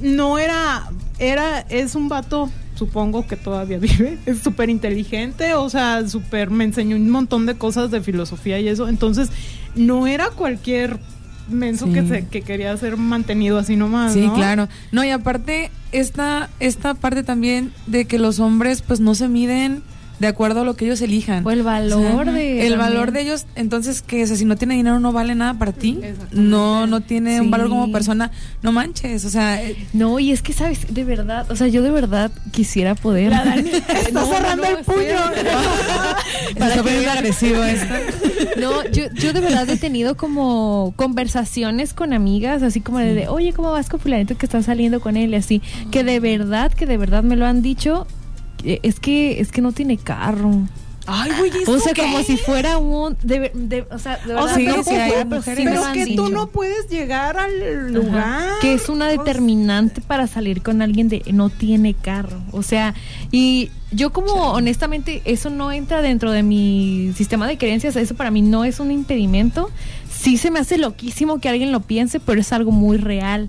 Speaker 8: no era, era, es un vato, supongo que todavía vive, es súper inteligente, o sea, súper, me enseñó un montón de cosas de filosofía y eso, entonces no era cualquier menso
Speaker 6: Sí.
Speaker 8: que, se, que quería ser mantenido así nomás,
Speaker 6: Sí,
Speaker 8: ¿no?
Speaker 6: claro. No, y aparte, esta, esta parte también de que los hombres pues no se miden de acuerdo a lo que ellos elijan.
Speaker 4: O el valor de.
Speaker 6: el valor
Speaker 4: también.
Speaker 6: de ellos, entonces que o sea, si no tiene dinero no vale nada para ti, no no tiene un valor como
Speaker 4: Sí.
Speaker 6: persona, no manches, o sea, eh,
Speaker 4: No, y es que, ¿sabes? De verdad, o sea, yo de verdad quisiera poder.
Speaker 8: La Dani está
Speaker 4: No, no,
Speaker 8: cerrando
Speaker 4: no,
Speaker 8: el puño.
Speaker 6: para está poniendo agresivo esto.
Speaker 4: No, yo, yo de verdad he tenido como conversaciones con amigas, así como de, de, oye, ¿cómo vas con fulanito que está saliendo con él? Y así, que de verdad, que de verdad me lo han dicho, es que, es que no tiene carro.
Speaker 8: Ay, güey, ¿y
Speaker 4: O
Speaker 8: eso
Speaker 4: sea,
Speaker 8: qué?
Speaker 4: como si fuera un, de, de- o sea, de
Speaker 8: O
Speaker 4: verdad,
Speaker 8: sea,
Speaker 4: no
Speaker 8: pero,
Speaker 6: hay
Speaker 4: pero
Speaker 6: mujeres.
Speaker 4: han
Speaker 8: que tú no puedes llegar al
Speaker 4: Ajá.
Speaker 8: lugar.
Speaker 4: Que es una
Speaker 8: O sea,
Speaker 4: determinante para salir con alguien de no tiene carro. O sea, y yo como honestamente eso no entra dentro de mi sistema de creencias, eso para mí no es un impedimento. sí se me hace loquísimo que alguien lo piense, pero es algo muy real.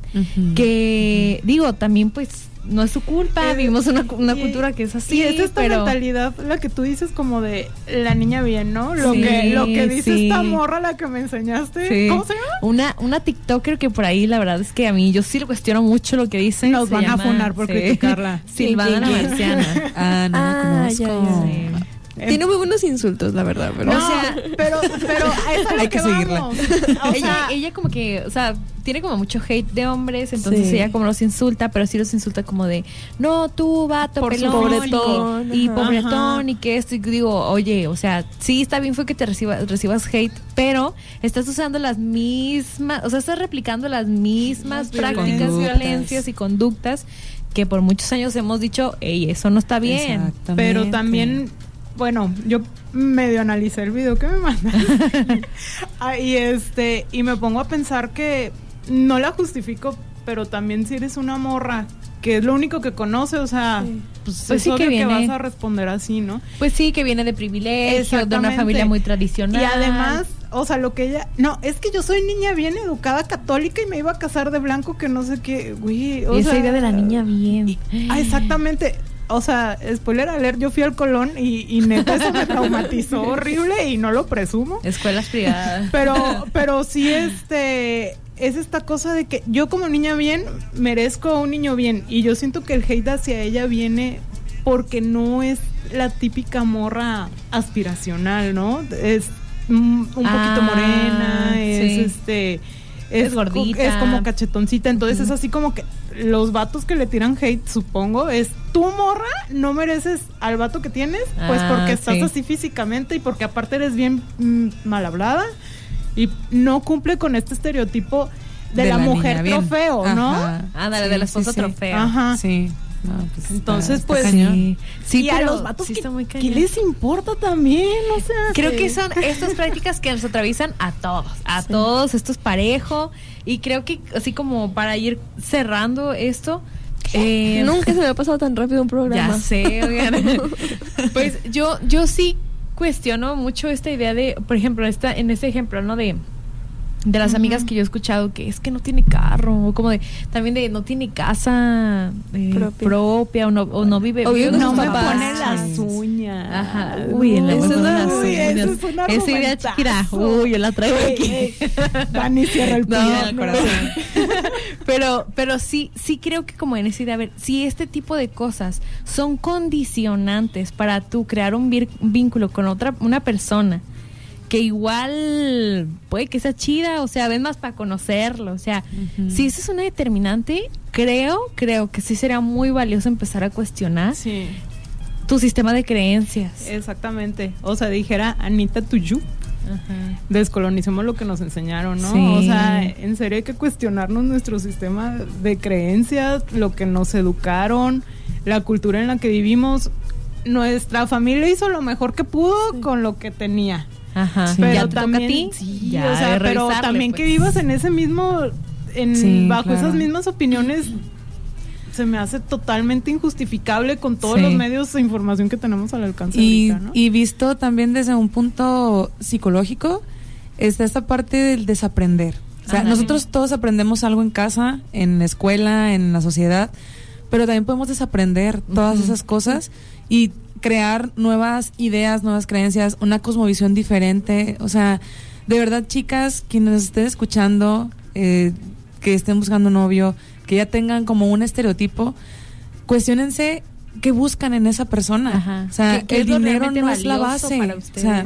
Speaker 4: Que, digo, también pues no es su culpa,
Speaker 8: Eh,
Speaker 4: vivimos una, una
Speaker 8: y-
Speaker 4: cultura que es así,
Speaker 8: y es esta
Speaker 4: pero...
Speaker 8: mentalidad la que tú dices como de la niña bien, ¿no? Lo
Speaker 4: Sí,
Speaker 8: que lo que dice
Speaker 4: sí.
Speaker 8: esta morra la que me enseñaste,
Speaker 4: Sí.
Speaker 8: ¿cómo se llama?
Speaker 4: Una, una TikToker que por ahí, la verdad es que a mí yo sí lo cuestiono mucho lo que dice.
Speaker 8: Nos
Speaker 4: se
Speaker 8: van a
Speaker 4: llama-
Speaker 8: funar por
Speaker 4: sí.
Speaker 8: criticarla.
Speaker 4: Silvana la. Marciana.
Speaker 6: Ah, no la
Speaker 7: Ah, ya,
Speaker 6: conozco.
Speaker 7: ya.
Speaker 4: Sí.
Speaker 7: Tiene muy buenos insultos, la verdad, pero...
Speaker 8: No,
Speaker 4: o sea-
Speaker 8: pero pero a eso es lo
Speaker 6: Hay que seguirla.
Speaker 8: vamos. O
Speaker 4: ella,
Speaker 8: sea,
Speaker 4: ella como que, o sea, tiene como mucho hate de hombres, entonces
Speaker 7: Sí.
Speaker 4: ella como los insulta, pero sí los insulta como de, no, tú, vato,
Speaker 8: Por su
Speaker 4: pelón,
Speaker 7: pobretón,
Speaker 4: y, y
Speaker 7: ajá.
Speaker 4: pobretón, y que esto, y digo, oye, o sea, sí está bien fue que te recibas, recibas hate, pero estás usando las mismas, o sea, estás replicando las mismas prácticas,
Speaker 6: Conductas.
Speaker 4: violencias y conductas que por muchos años hemos dicho, hey, eso no está bien.
Speaker 6: Exactamente.
Speaker 8: pero también bueno, yo medio analicé el video que me mandaste. Ah, y este y me pongo a pensar que no la justifico, pero también si eres una morra que es lo único que conoce, o sea,
Speaker 7: Sí.
Speaker 8: pues,
Speaker 4: Pues
Speaker 8: es
Speaker 4: sí que
Speaker 8: obvio que,
Speaker 4: viene-
Speaker 8: vas a responder así, ¿no?
Speaker 4: Pues sí, que viene de privilegio, de una familia muy tradicional.
Speaker 8: Y además, o sea, lo que ella. No, es que yo soy niña bien educada, católica y me iba a casar de blanco, que no sé qué, güey. O
Speaker 4: Y esa
Speaker 8: sea,
Speaker 4: idea de la niña bien.
Speaker 8: Ah, exactamente. O sea, spoiler alert, yo fui al Colón y, y neta eso me traumatizó horrible y no lo presumo.
Speaker 4: Escuelas privadas.
Speaker 8: Pero, pero sí, este, es esta cosa de que yo como niña bien merezco a un niño bien y yo siento que el hate hacia ella viene porque no es la típica morra aspiracional, ¿no? Es un poquito
Speaker 4: Ah,
Speaker 8: morena, es
Speaker 4: sí.
Speaker 8: este...
Speaker 4: Es gordita.
Speaker 8: Es como cachetoncita, entonces es así como que los vatos que le tiran hate, supongo, es tu morra, no mereces al vato que tienes, pues
Speaker 4: Ah,
Speaker 8: porque estás
Speaker 4: sí.
Speaker 8: así físicamente y porque aparte eres bien mm, mal hablada y no cumple con este estereotipo de, la, mujer
Speaker 6: bien.
Speaker 8: trofeo, ¿no?
Speaker 6: Ajá.
Speaker 4: Ándale, de la esposa trofeo.
Speaker 8: Ajá.
Speaker 6: Sí. No, pues
Speaker 8: Entonces,
Speaker 6: está
Speaker 8: pues,
Speaker 6: cañón.
Speaker 4: Sí, sí
Speaker 8: y a los vatos,
Speaker 4: sí
Speaker 8: ¿qué,
Speaker 4: está muy
Speaker 8: qué les importa también? O sea,
Speaker 4: Creo
Speaker 8: sí.
Speaker 4: que son estas prácticas que nos atraviesan a todos, a todos, esto es parejo. Y creo que así como para ir cerrando esto, eh,
Speaker 7: Nunca se me ha pasado tan rápido un programa.
Speaker 4: Ya sé, oigan. pues yo, yo sí cuestiono mucho esta idea de, por ejemplo, esta, en este ejemplo, ¿no? De, de las amigas que yo he escuchado que es que no tiene carro, o como de, también de no tiene casa eh,
Speaker 7: Propia.
Speaker 4: propia. o no, o no vive
Speaker 7: O vive
Speaker 8: no me pone las uñas.
Speaker 4: Ajá. Uy, en la
Speaker 7: Eso una-
Speaker 4: las
Speaker 8: uy, eso
Speaker 4: uñas.
Speaker 8: es un
Speaker 4: Esa idea. Uy, yo la traigo
Speaker 8: Ey,
Speaker 4: aquí.
Speaker 8: ey, Dani cierra el
Speaker 4: No, corazón. pero, pero sí, sí creo que como en esa idea, a ver, si este tipo de cosas son condicionantes para tú crear un vínculo con otra, una persona que igual puede que sea chida, o sea, ven más para conocerlo, o sea, si eso es una determinante, creo, creo que sí sería muy valioso empezar a cuestionar
Speaker 8: Sí,
Speaker 4: tu sistema de creencias.
Speaker 8: exactamente. O sea, dijera Anita Tuyu.
Speaker 4: Ajá.
Speaker 8: descolonicemos lo que nos enseñaron, ¿no?
Speaker 4: Sí.
Speaker 8: O sea, en serio hay que cuestionarnos nuestro sistema de creencias, lo que nos educaron, la cultura en la que vivimos. Nuestra familia hizo lo mejor que pudo con lo que tenía.
Speaker 4: Ajá.
Speaker 8: Pero
Speaker 4: ya te toca
Speaker 8: también,
Speaker 4: a ti.
Speaker 8: sí,
Speaker 4: ya
Speaker 8: o sea, pero también
Speaker 4: pues.
Speaker 8: que vivas en ese mismo, en
Speaker 6: Sí,
Speaker 8: bajo
Speaker 6: claro.
Speaker 8: esas mismas opiniones, se me hace totalmente injustificable con todos
Speaker 6: Sí.
Speaker 8: los medios de información que tenemos al alcance
Speaker 6: Y,
Speaker 8: ahorita, ¿no?
Speaker 6: y visto también desde un punto psicológico, está esta parte del desaprender. O sea,
Speaker 4: Ajá.
Speaker 6: nosotros todos aprendemos algo en casa, en la escuela, en la sociedad, pero también podemos desaprender todas
Speaker 4: Ujú.
Speaker 6: esas cosas y crear nuevas ideas, nuevas creencias, una cosmovisión diferente. O sea, de verdad, chicas, quienes estén escuchando, eh, que estén buscando novio, que ya tengan como un estereotipo, cuestionense qué buscan en esa persona.
Speaker 4: Ajá.
Speaker 6: O sea,
Speaker 4: ¿Qué- qué
Speaker 6: el dinero no es la base.
Speaker 4: para
Speaker 6: O sea,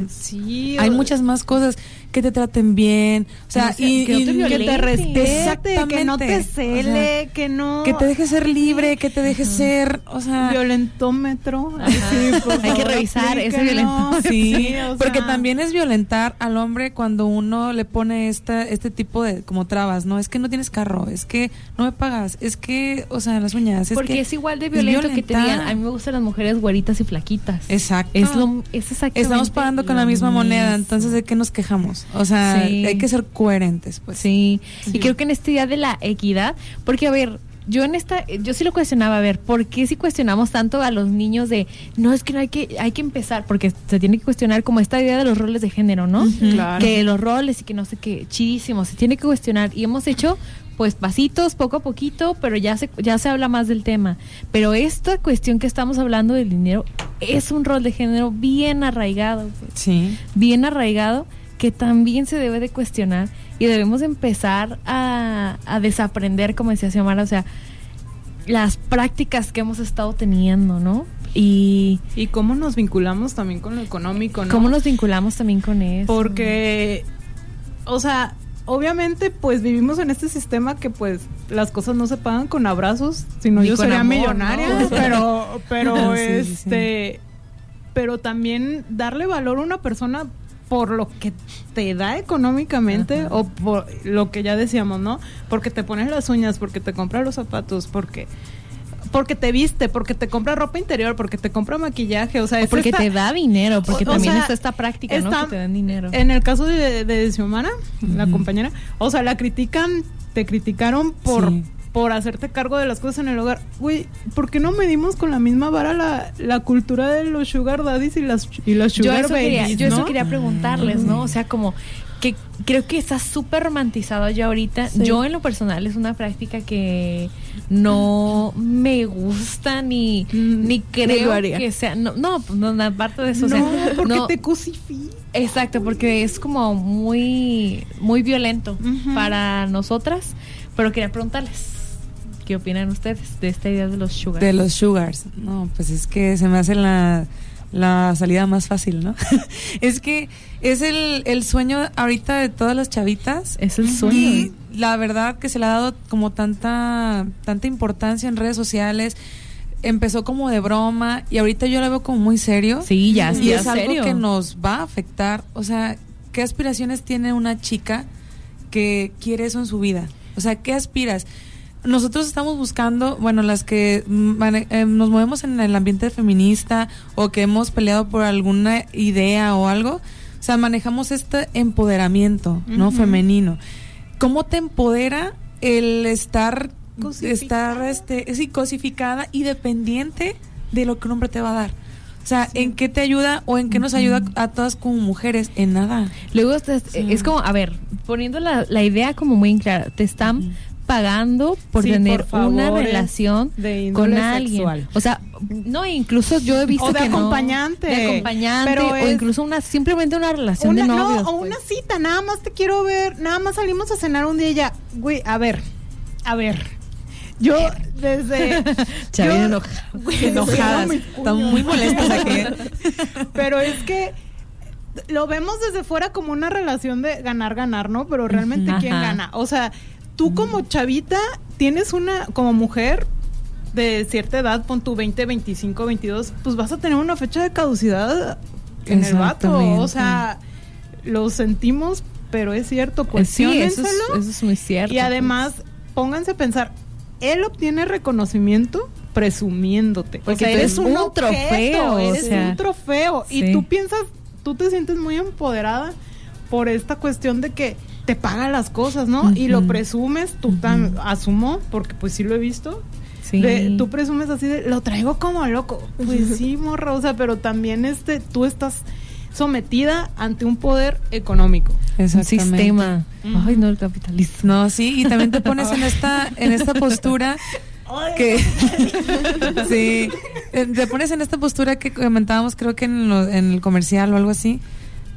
Speaker 6: hay muchas más cosas que te traten bien, o sea,
Speaker 4: No
Speaker 6: y,
Speaker 4: que no te
Speaker 8: que te
Speaker 4: violenten.
Speaker 8: respete, que no te cele, que no
Speaker 6: que te dejes ser libre, que te dejes ser, o sea,
Speaker 8: violentómetro. Sí, por
Speaker 4: Hay que revisar ese violento-
Speaker 6: Sí,
Speaker 8: o
Speaker 6: porque
Speaker 8: sea,
Speaker 6: también es violentar al hombre cuando uno le pone esta, este tipo de como trabas, ¿no? Es que no tienes carro, es que no me pagas, es que, o sea, las uñas, es
Speaker 4: Porque
Speaker 6: que
Speaker 4: es igual de violento que te digan, a mí me gustan las mujeres güeritas y flaquitas.
Speaker 6: Exacto.
Speaker 4: Es lo es exactamente
Speaker 6: Estamos pagando con la misma moneda, entonces ¿de qué nos quejamos? O sea,
Speaker 4: Sí.
Speaker 6: hay que ser coherentes, pues.
Speaker 4: Sí. y creo que en este día de la equidad, porque a ver, yo en esta, yo sí lo cuestionaba, a ver, ¿por qué si cuestionamos tanto a los niños de, no, es que no hay que, hay que empezar, porque se tiene que cuestionar como esta idea de los roles de género, ¿no?
Speaker 8: Claro.
Speaker 4: Que los roles y que no sé qué, chidísimo, se tiene que cuestionar. Y hemos hecho, pues, pasitos, poco a poquito, pero ya se, ya se habla más del tema. Pero esta cuestión que estamos hablando del dinero es un rol de género bien arraigado, pues
Speaker 6: Sí.
Speaker 4: bien arraigado que también se debe de cuestionar y debemos empezar a, a desaprender, como decía Xiomara, o sea, las prácticas que hemos estado teniendo, ¿no? Y
Speaker 8: Y cómo nos vinculamos también con lo económico, ¿no?
Speaker 4: cómo nos vinculamos también con eso.
Speaker 8: Porque, o sea, obviamente, pues vivimos en este sistema que, pues, las cosas no se pagan con abrazos, sino
Speaker 4: Ni
Speaker 8: yo sería
Speaker 4: amor,
Speaker 8: millonaria,
Speaker 4: ¿no?
Speaker 8: pero, pero,
Speaker 6: Sí, sí,
Speaker 8: este, pero también darle valor a una persona por lo que te da económicamente o por lo que ya decíamos, ¿no? Porque te pones las uñas, porque te compra los zapatos, porque porque te viste, porque te compra ropa interior, porque te compra maquillaje, o sea,
Speaker 4: O
Speaker 8: es
Speaker 4: porque
Speaker 8: esta-
Speaker 4: te da dinero, porque
Speaker 8: o- o
Speaker 4: también
Speaker 8: sea,
Speaker 4: está esta práctica, ¿no? Que te dan dinero.
Speaker 8: En el caso de, de Xiomara, la compañera, o sea, la critican, te criticaron por,
Speaker 6: Sí.
Speaker 8: Por hacerte cargo de las cosas en el hogar. Güey, ¿por qué no medimos con la misma vara la, la cultura de los sugar daddies y las, y las
Speaker 4: yo
Speaker 8: sugar
Speaker 4: eso quería, yo eso quería preguntarles, ¿no? O sea, como que creo que está súper romantizado ya ahorita.
Speaker 7: Sí.
Speaker 4: Yo en lo personal es una práctica que no me gusta ni,
Speaker 8: Mm,
Speaker 4: ni creo que sea. No, no, pues, no, aparte de eso. o sea,
Speaker 8: no, porque
Speaker 4: no-
Speaker 8: te cosifica.
Speaker 4: Exacto, porque es como muy, muy violento para nosotras. Pero quería preguntarles, ¿qué opinan ustedes de esta idea de los sugar?
Speaker 6: De los sugars. No, pues es que se me hace la, la salida más fácil, ¿no? es que es el, el sueño ahorita de todas las chavitas.
Speaker 4: Es el sueño.
Speaker 6: Y la verdad que se le ha dado como tanta, tanta importancia en redes sociales. Empezó como de broma y ahorita yo la veo como muy serio.
Speaker 4: Sí, ya,
Speaker 6: y
Speaker 4: ya
Speaker 6: es algo que nos va a afectar. O sea, ¿qué aspiraciones tiene una chica que quiere eso en su vida? O sea, ¿qué aspiras? Nosotros estamos buscando, bueno, las que mane- eh, nos movemos en el ambiente feminista o que hemos peleado por alguna idea o algo, o sea, manejamos este empoderamiento, ¿no? Femenino. ¿Cómo te empodera el estar,
Speaker 8: Cosificada.
Speaker 6: estar, este, sí, cosificada y dependiente de lo que un hombre te va a dar? O sea, ¿en qué te ayuda o en qué nos ayuda a todas como mujeres? En nada.
Speaker 4: Luego es, es como, a ver, poniendo la, la idea como muy en clara, te están pagando por
Speaker 8: Sí,
Speaker 4: tener
Speaker 8: por
Speaker 4: una relación
Speaker 8: de
Speaker 4: con alguien.
Speaker 8: sexual.
Speaker 4: O sea, no, incluso yo he visto
Speaker 8: O de
Speaker 4: que no-
Speaker 8: acompañante.
Speaker 4: de acompañante,
Speaker 8: Pero
Speaker 4: o
Speaker 8: es-
Speaker 4: incluso una simplemente una relación
Speaker 8: Una,
Speaker 4: de
Speaker 8: no,
Speaker 4: novios.
Speaker 8: o
Speaker 4: pues.
Speaker 8: una cita, nada más te quiero ver, nada más salimos a cenar un día y ya, güey, a ver, a ver. Yo desde
Speaker 4: Chavina
Speaker 6: Enojadas. Están muy molestas aquí.
Speaker 8: Pero es que lo vemos desde fuera como una relación de ganar ganar, ¿no? Pero realmente quién
Speaker 4: Ajá.
Speaker 8: gana? O sea, tú como chavita tienes una como mujer de cierta edad, pon tu 20, 25, 22, pues vas a tener una fecha de caducidad en el vato. O sea, lo sentimos, pero es cierto,
Speaker 4: Eh, sí, eso es, eso es muy cierto.
Speaker 8: Y además, pónganse a pensar, él obtiene reconocimiento presumiéndote.
Speaker 4: Porque
Speaker 8: o sea, eres
Speaker 4: eres
Speaker 8: un, objeto,
Speaker 4: trofeo, o
Speaker 8: eres
Speaker 4: sea,
Speaker 8: un trofeo.
Speaker 4: sí.
Speaker 8: Y tú piensas, tú te sientes muy empoderada por esta cuestión de que te paga las cosas, ¿no? Y lo presumes, tú tan, asumo, porque pues sí lo he visto.
Speaker 4: Sí.
Speaker 8: de- tú presumes así de, lo traigo como loco. Pues sí, morra, o sea, pero también este, tú estás sometida ante un poder económico.
Speaker 4: un
Speaker 6: Exactamente.
Speaker 4: sistema. Ay, no, el capitalismo.
Speaker 6: No, sí, y también te pones en esta, en esta postura que sí, eh, te pones en esta postura que comentábamos, creo que en, lo- en el comercial o algo así,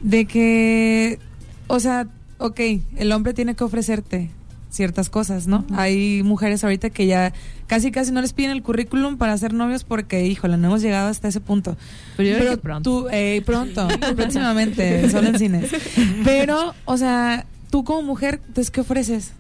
Speaker 6: de que, o sea, ok, el hombre tiene que ofrecerte ciertas cosas, ¿no? Hay mujeres ahorita que ya casi casi no les piden el currículum para ser novios porque, híjole, no hemos llegado hasta ese punto.
Speaker 4: Pero yo que pronto.
Speaker 6: Tú, eh, pronto, próximamente, solo en cines. Pero, o sea, tú como mujer, entonces, ¿qué ofreces?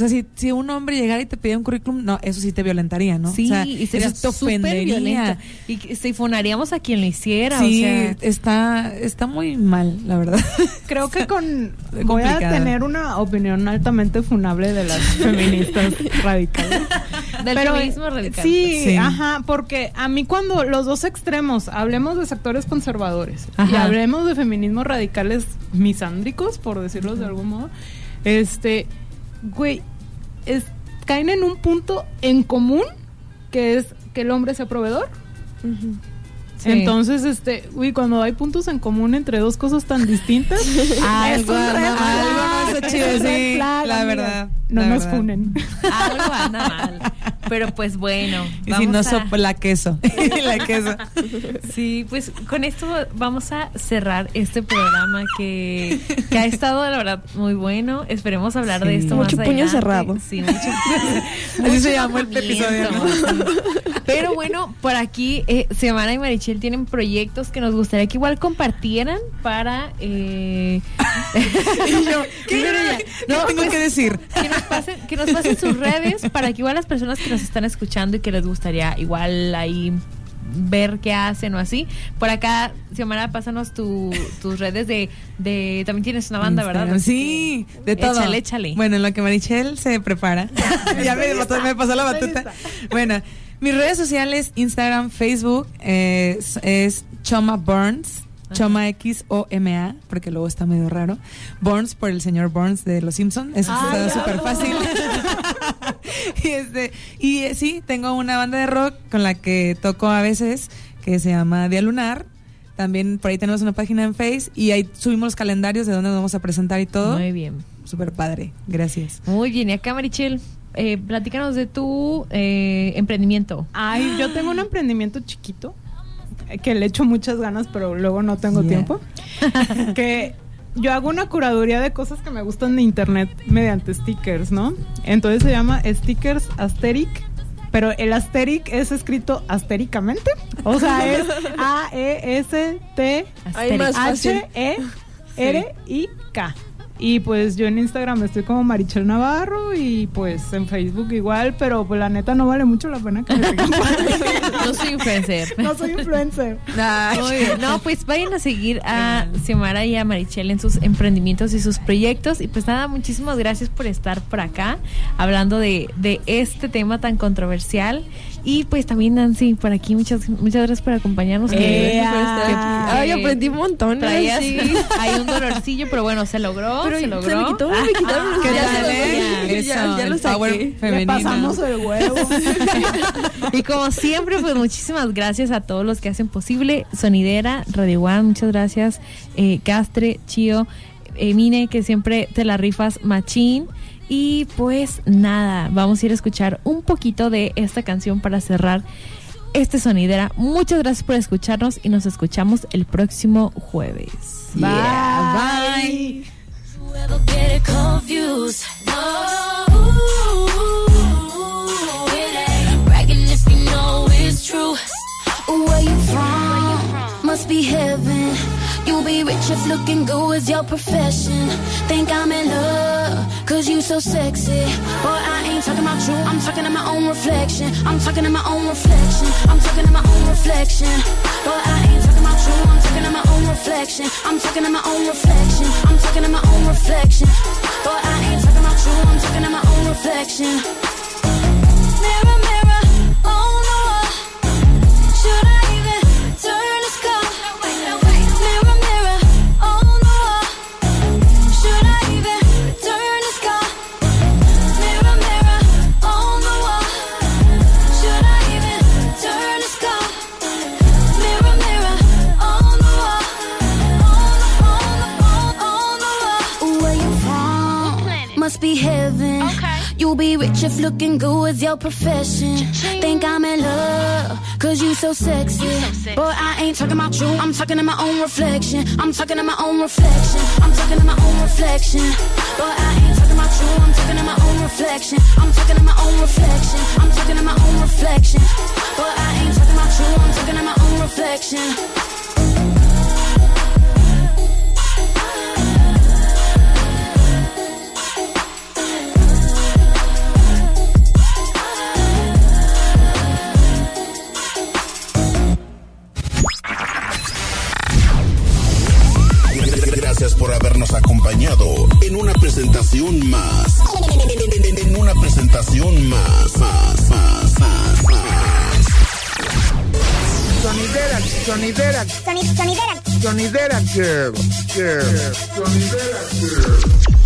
Speaker 6: O sea, si, si un hombre llegara y te pidiera un currículum, no, eso sí te violentaría, ¿no?
Speaker 4: Sí,
Speaker 6: o sea,
Speaker 4: y sería
Speaker 6: eso te
Speaker 4: súper
Speaker 6: ofendería.
Speaker 4: violento. Y sifonaríamos a quien lo hiciera,
Speaker 6: Sí,
Speaker 4: o sea...
Speaker 6: está, está muy mal, la verdad.
Speaker 8: Creo que con voy a tener una opinión altamente funable de las feministas radicales.
Speaker 4: Del
Speaker 8: Pero,
Speaker 4: feminismo
Speaker 8: eh,
Speaker 4: radical.
Speaker 8: Sí,
Speaker 6: Sí.
Speaker 8: ajá, porque a mí cuando los dos extremos, hablemos de sectores conservadores y hablemos de feminismos radicales misándricos, por decirlo de algún modo, este, güey, es caen en un punto en común que es que el hombre sea proveedor.
Speaker 4: Sí.
Speaker 8: Entonces, este, uy, cuando hay puntos en común entre dos cosas tan distintas,
Speaker 4: Algo
Speaker 8: es un
Speaker 4: anda
Speaker 8: red
Speaker 4: mal,
Speaker 8: flag,
Speaker 6: algo no chido,
Speaker 8: es un red
Speaker 6: sí,
Speaker 8: flag,
Speaker 6: la verdad,
Speaker 8: No
Speaker 6: la
Speaker 8: nos
Speaker 6: verdad.
Speaker 8: funen.
Speaker 4: Algo anda mal. Pero pues bueno.
Speaker 6: Y si no
Speaker 4: a-
Speaker 6: sopa la queso. la queso.
Speaker 4: Sí, pues con esto vamos a cerrar este programa que, que ha estado, la verdad, muy bueno. Esperemos hablar de esto
Speaker 7: Mucho
Speaker 4: más
Speaker 7: puño
Speaker 4: adelante.
Speaker 7: cerrado.
Speaker 4: Sí, mucho,
Speaker 6: Así
Speaker 4: mucho
Speaker 6: se llamó el episodio, ¿no?
Speaker 4: Pero bueno, por aquí, eh, Semana y Marichel tienen proyectos que nos gustaría que igual compartieran para... Eh...
Speaker 6: Y yo, ¿qué,
Speaker 4: Mira ya.
Speaker 6: ¿qué
Speaker 4: No,
Speaker 6: tengo
Speaker 4: pues,
Speaker 6: que decir?
Speaker 4: que nos pasen que nos pasen sus redes para que igual las personas que nos están escuchando y que les gustaría igual ahí ver qué hacen o así por acá Xiomara pásanos tu, tus redes de, de también tienes una banda verdad
Speaker 6: Instagram, Sí, de todo.
Speaker 4: échale échale
Speaker 6: Bueno, en lo que Marichel se prepara. ya me pasó la batuta. Bueno, mis redes sociales, Instagram, Facebook, eh, es, es Choma Burns. Choma X O M A, porque luego está medio raro. Burns por el señor Burns de Los Simpson. Eso está súper fácil. y este, y eh, sí, tengo una banda de rock con la que toco a veces que se llama Día Lunar. También por ahí tenemos una página en Face y ahí subimos los calendarios de dónde nos vamos a presentar y todo.
Speaker 4: muy bien
Speaker 6: Súper padre, gracias.
Speaker 4: muy bien y acá Marichel eh, platícanos de tu eh, emprendimiento
Speaker 8: Ay, yo tengo un emprendimiento chiquito que le echo muchas ganas, pero luego no tengo
Speaker 6: Yeah.
Speaker 8: tiempo. que yo hago una curaduría de cosas que me gustan de internet mediante stickers, ¿no? Entonces se llama Stickers Asteric. Pero el Asteric es escrito astéricamente. O sea, es A-E-S-T Y pues yo en Instagram estoy como Marichel Navarro y pues en Facebook igual, pero pues la neta no vale mucho la pena que me sigan.
Speaker 4: no soy influencer
Speaker 8: No soy influencer.
Speaker 4: Bien. No, pues vayan a seguir a Xiomara y a Marichel en sus emprendimientos y sus proyectos. Y pues nada, muchísimas gracias por estar por acá hablando de, de este tema tan controversial. Y pues también Nancy, por aquí, muchas, muchas gracias por acompañarnos.
Speaker 7: Estar aquí. Ay, aprendí un montón.
Speaker 4: Traías
Speaker 7: Sí.
Speaker 4: hay un dolorcillo, pero bueno, se logró.
Speaker 7: Pero
Speaker 4: se
Speaker 7: se
Speaker 4: logró.
Speaker 7: me quitó, me quitaron los
Speaker 6: ¿Qué
Speaker 7: ya se
Speaker 6: eh?
Speaker 7: ya- ya lo saqué.
Speaker 8: Le pasamos el huevo.
Speaker 4: Y como siempre, pues muchísimas gracias a todos los que hacen posible Sonidera, Radio One, muchas gracias, eh, Castre, Chío, eh, Mine, que siempre te la rifas machín. Y pues nada, vamos a ir a escuchar un poquito de esta canción para cerrar este Sonidera. Muchas gracias por escucharnos y nos escuchamos el próximo jueves.
Speaker 6: Yeah, bye.
Speaker 9: Where you from? Must be heaven. You'll be rich if looking good is your profession. Think I'm in love, cause you so sexy. But I ain't talking about you, I'm talking to my own reflection. I'm talking to my own reflection. I'm talking to my own reflection. Boy, I ain't talking about you, I'm talking to my own reflection. I'm talking to my own reflection. I'm talking to my own reflection. Boy, I ain't talking about you, I'm talking to my own reflection. Your profession. Think I'm in love, cause you so sexy. Boy, I ain't talking about you, I'm talking to my own reflection. I'm talking to my own reflection. I'm talking to my own reflection. Boy, I ain't talking about you, I'm talking to my own reflection. I'm talking to my own reflection. I'm talking to my own reflection. Boy, I ain't talking about you, I'm talking to my own reflection.
Speaker 1: Presentación más. En una presentación más, más, más, más, más.
Speaker 5: Sonidera, sonidera, sonidera, sonidera, girl, girl, sonidera, girl.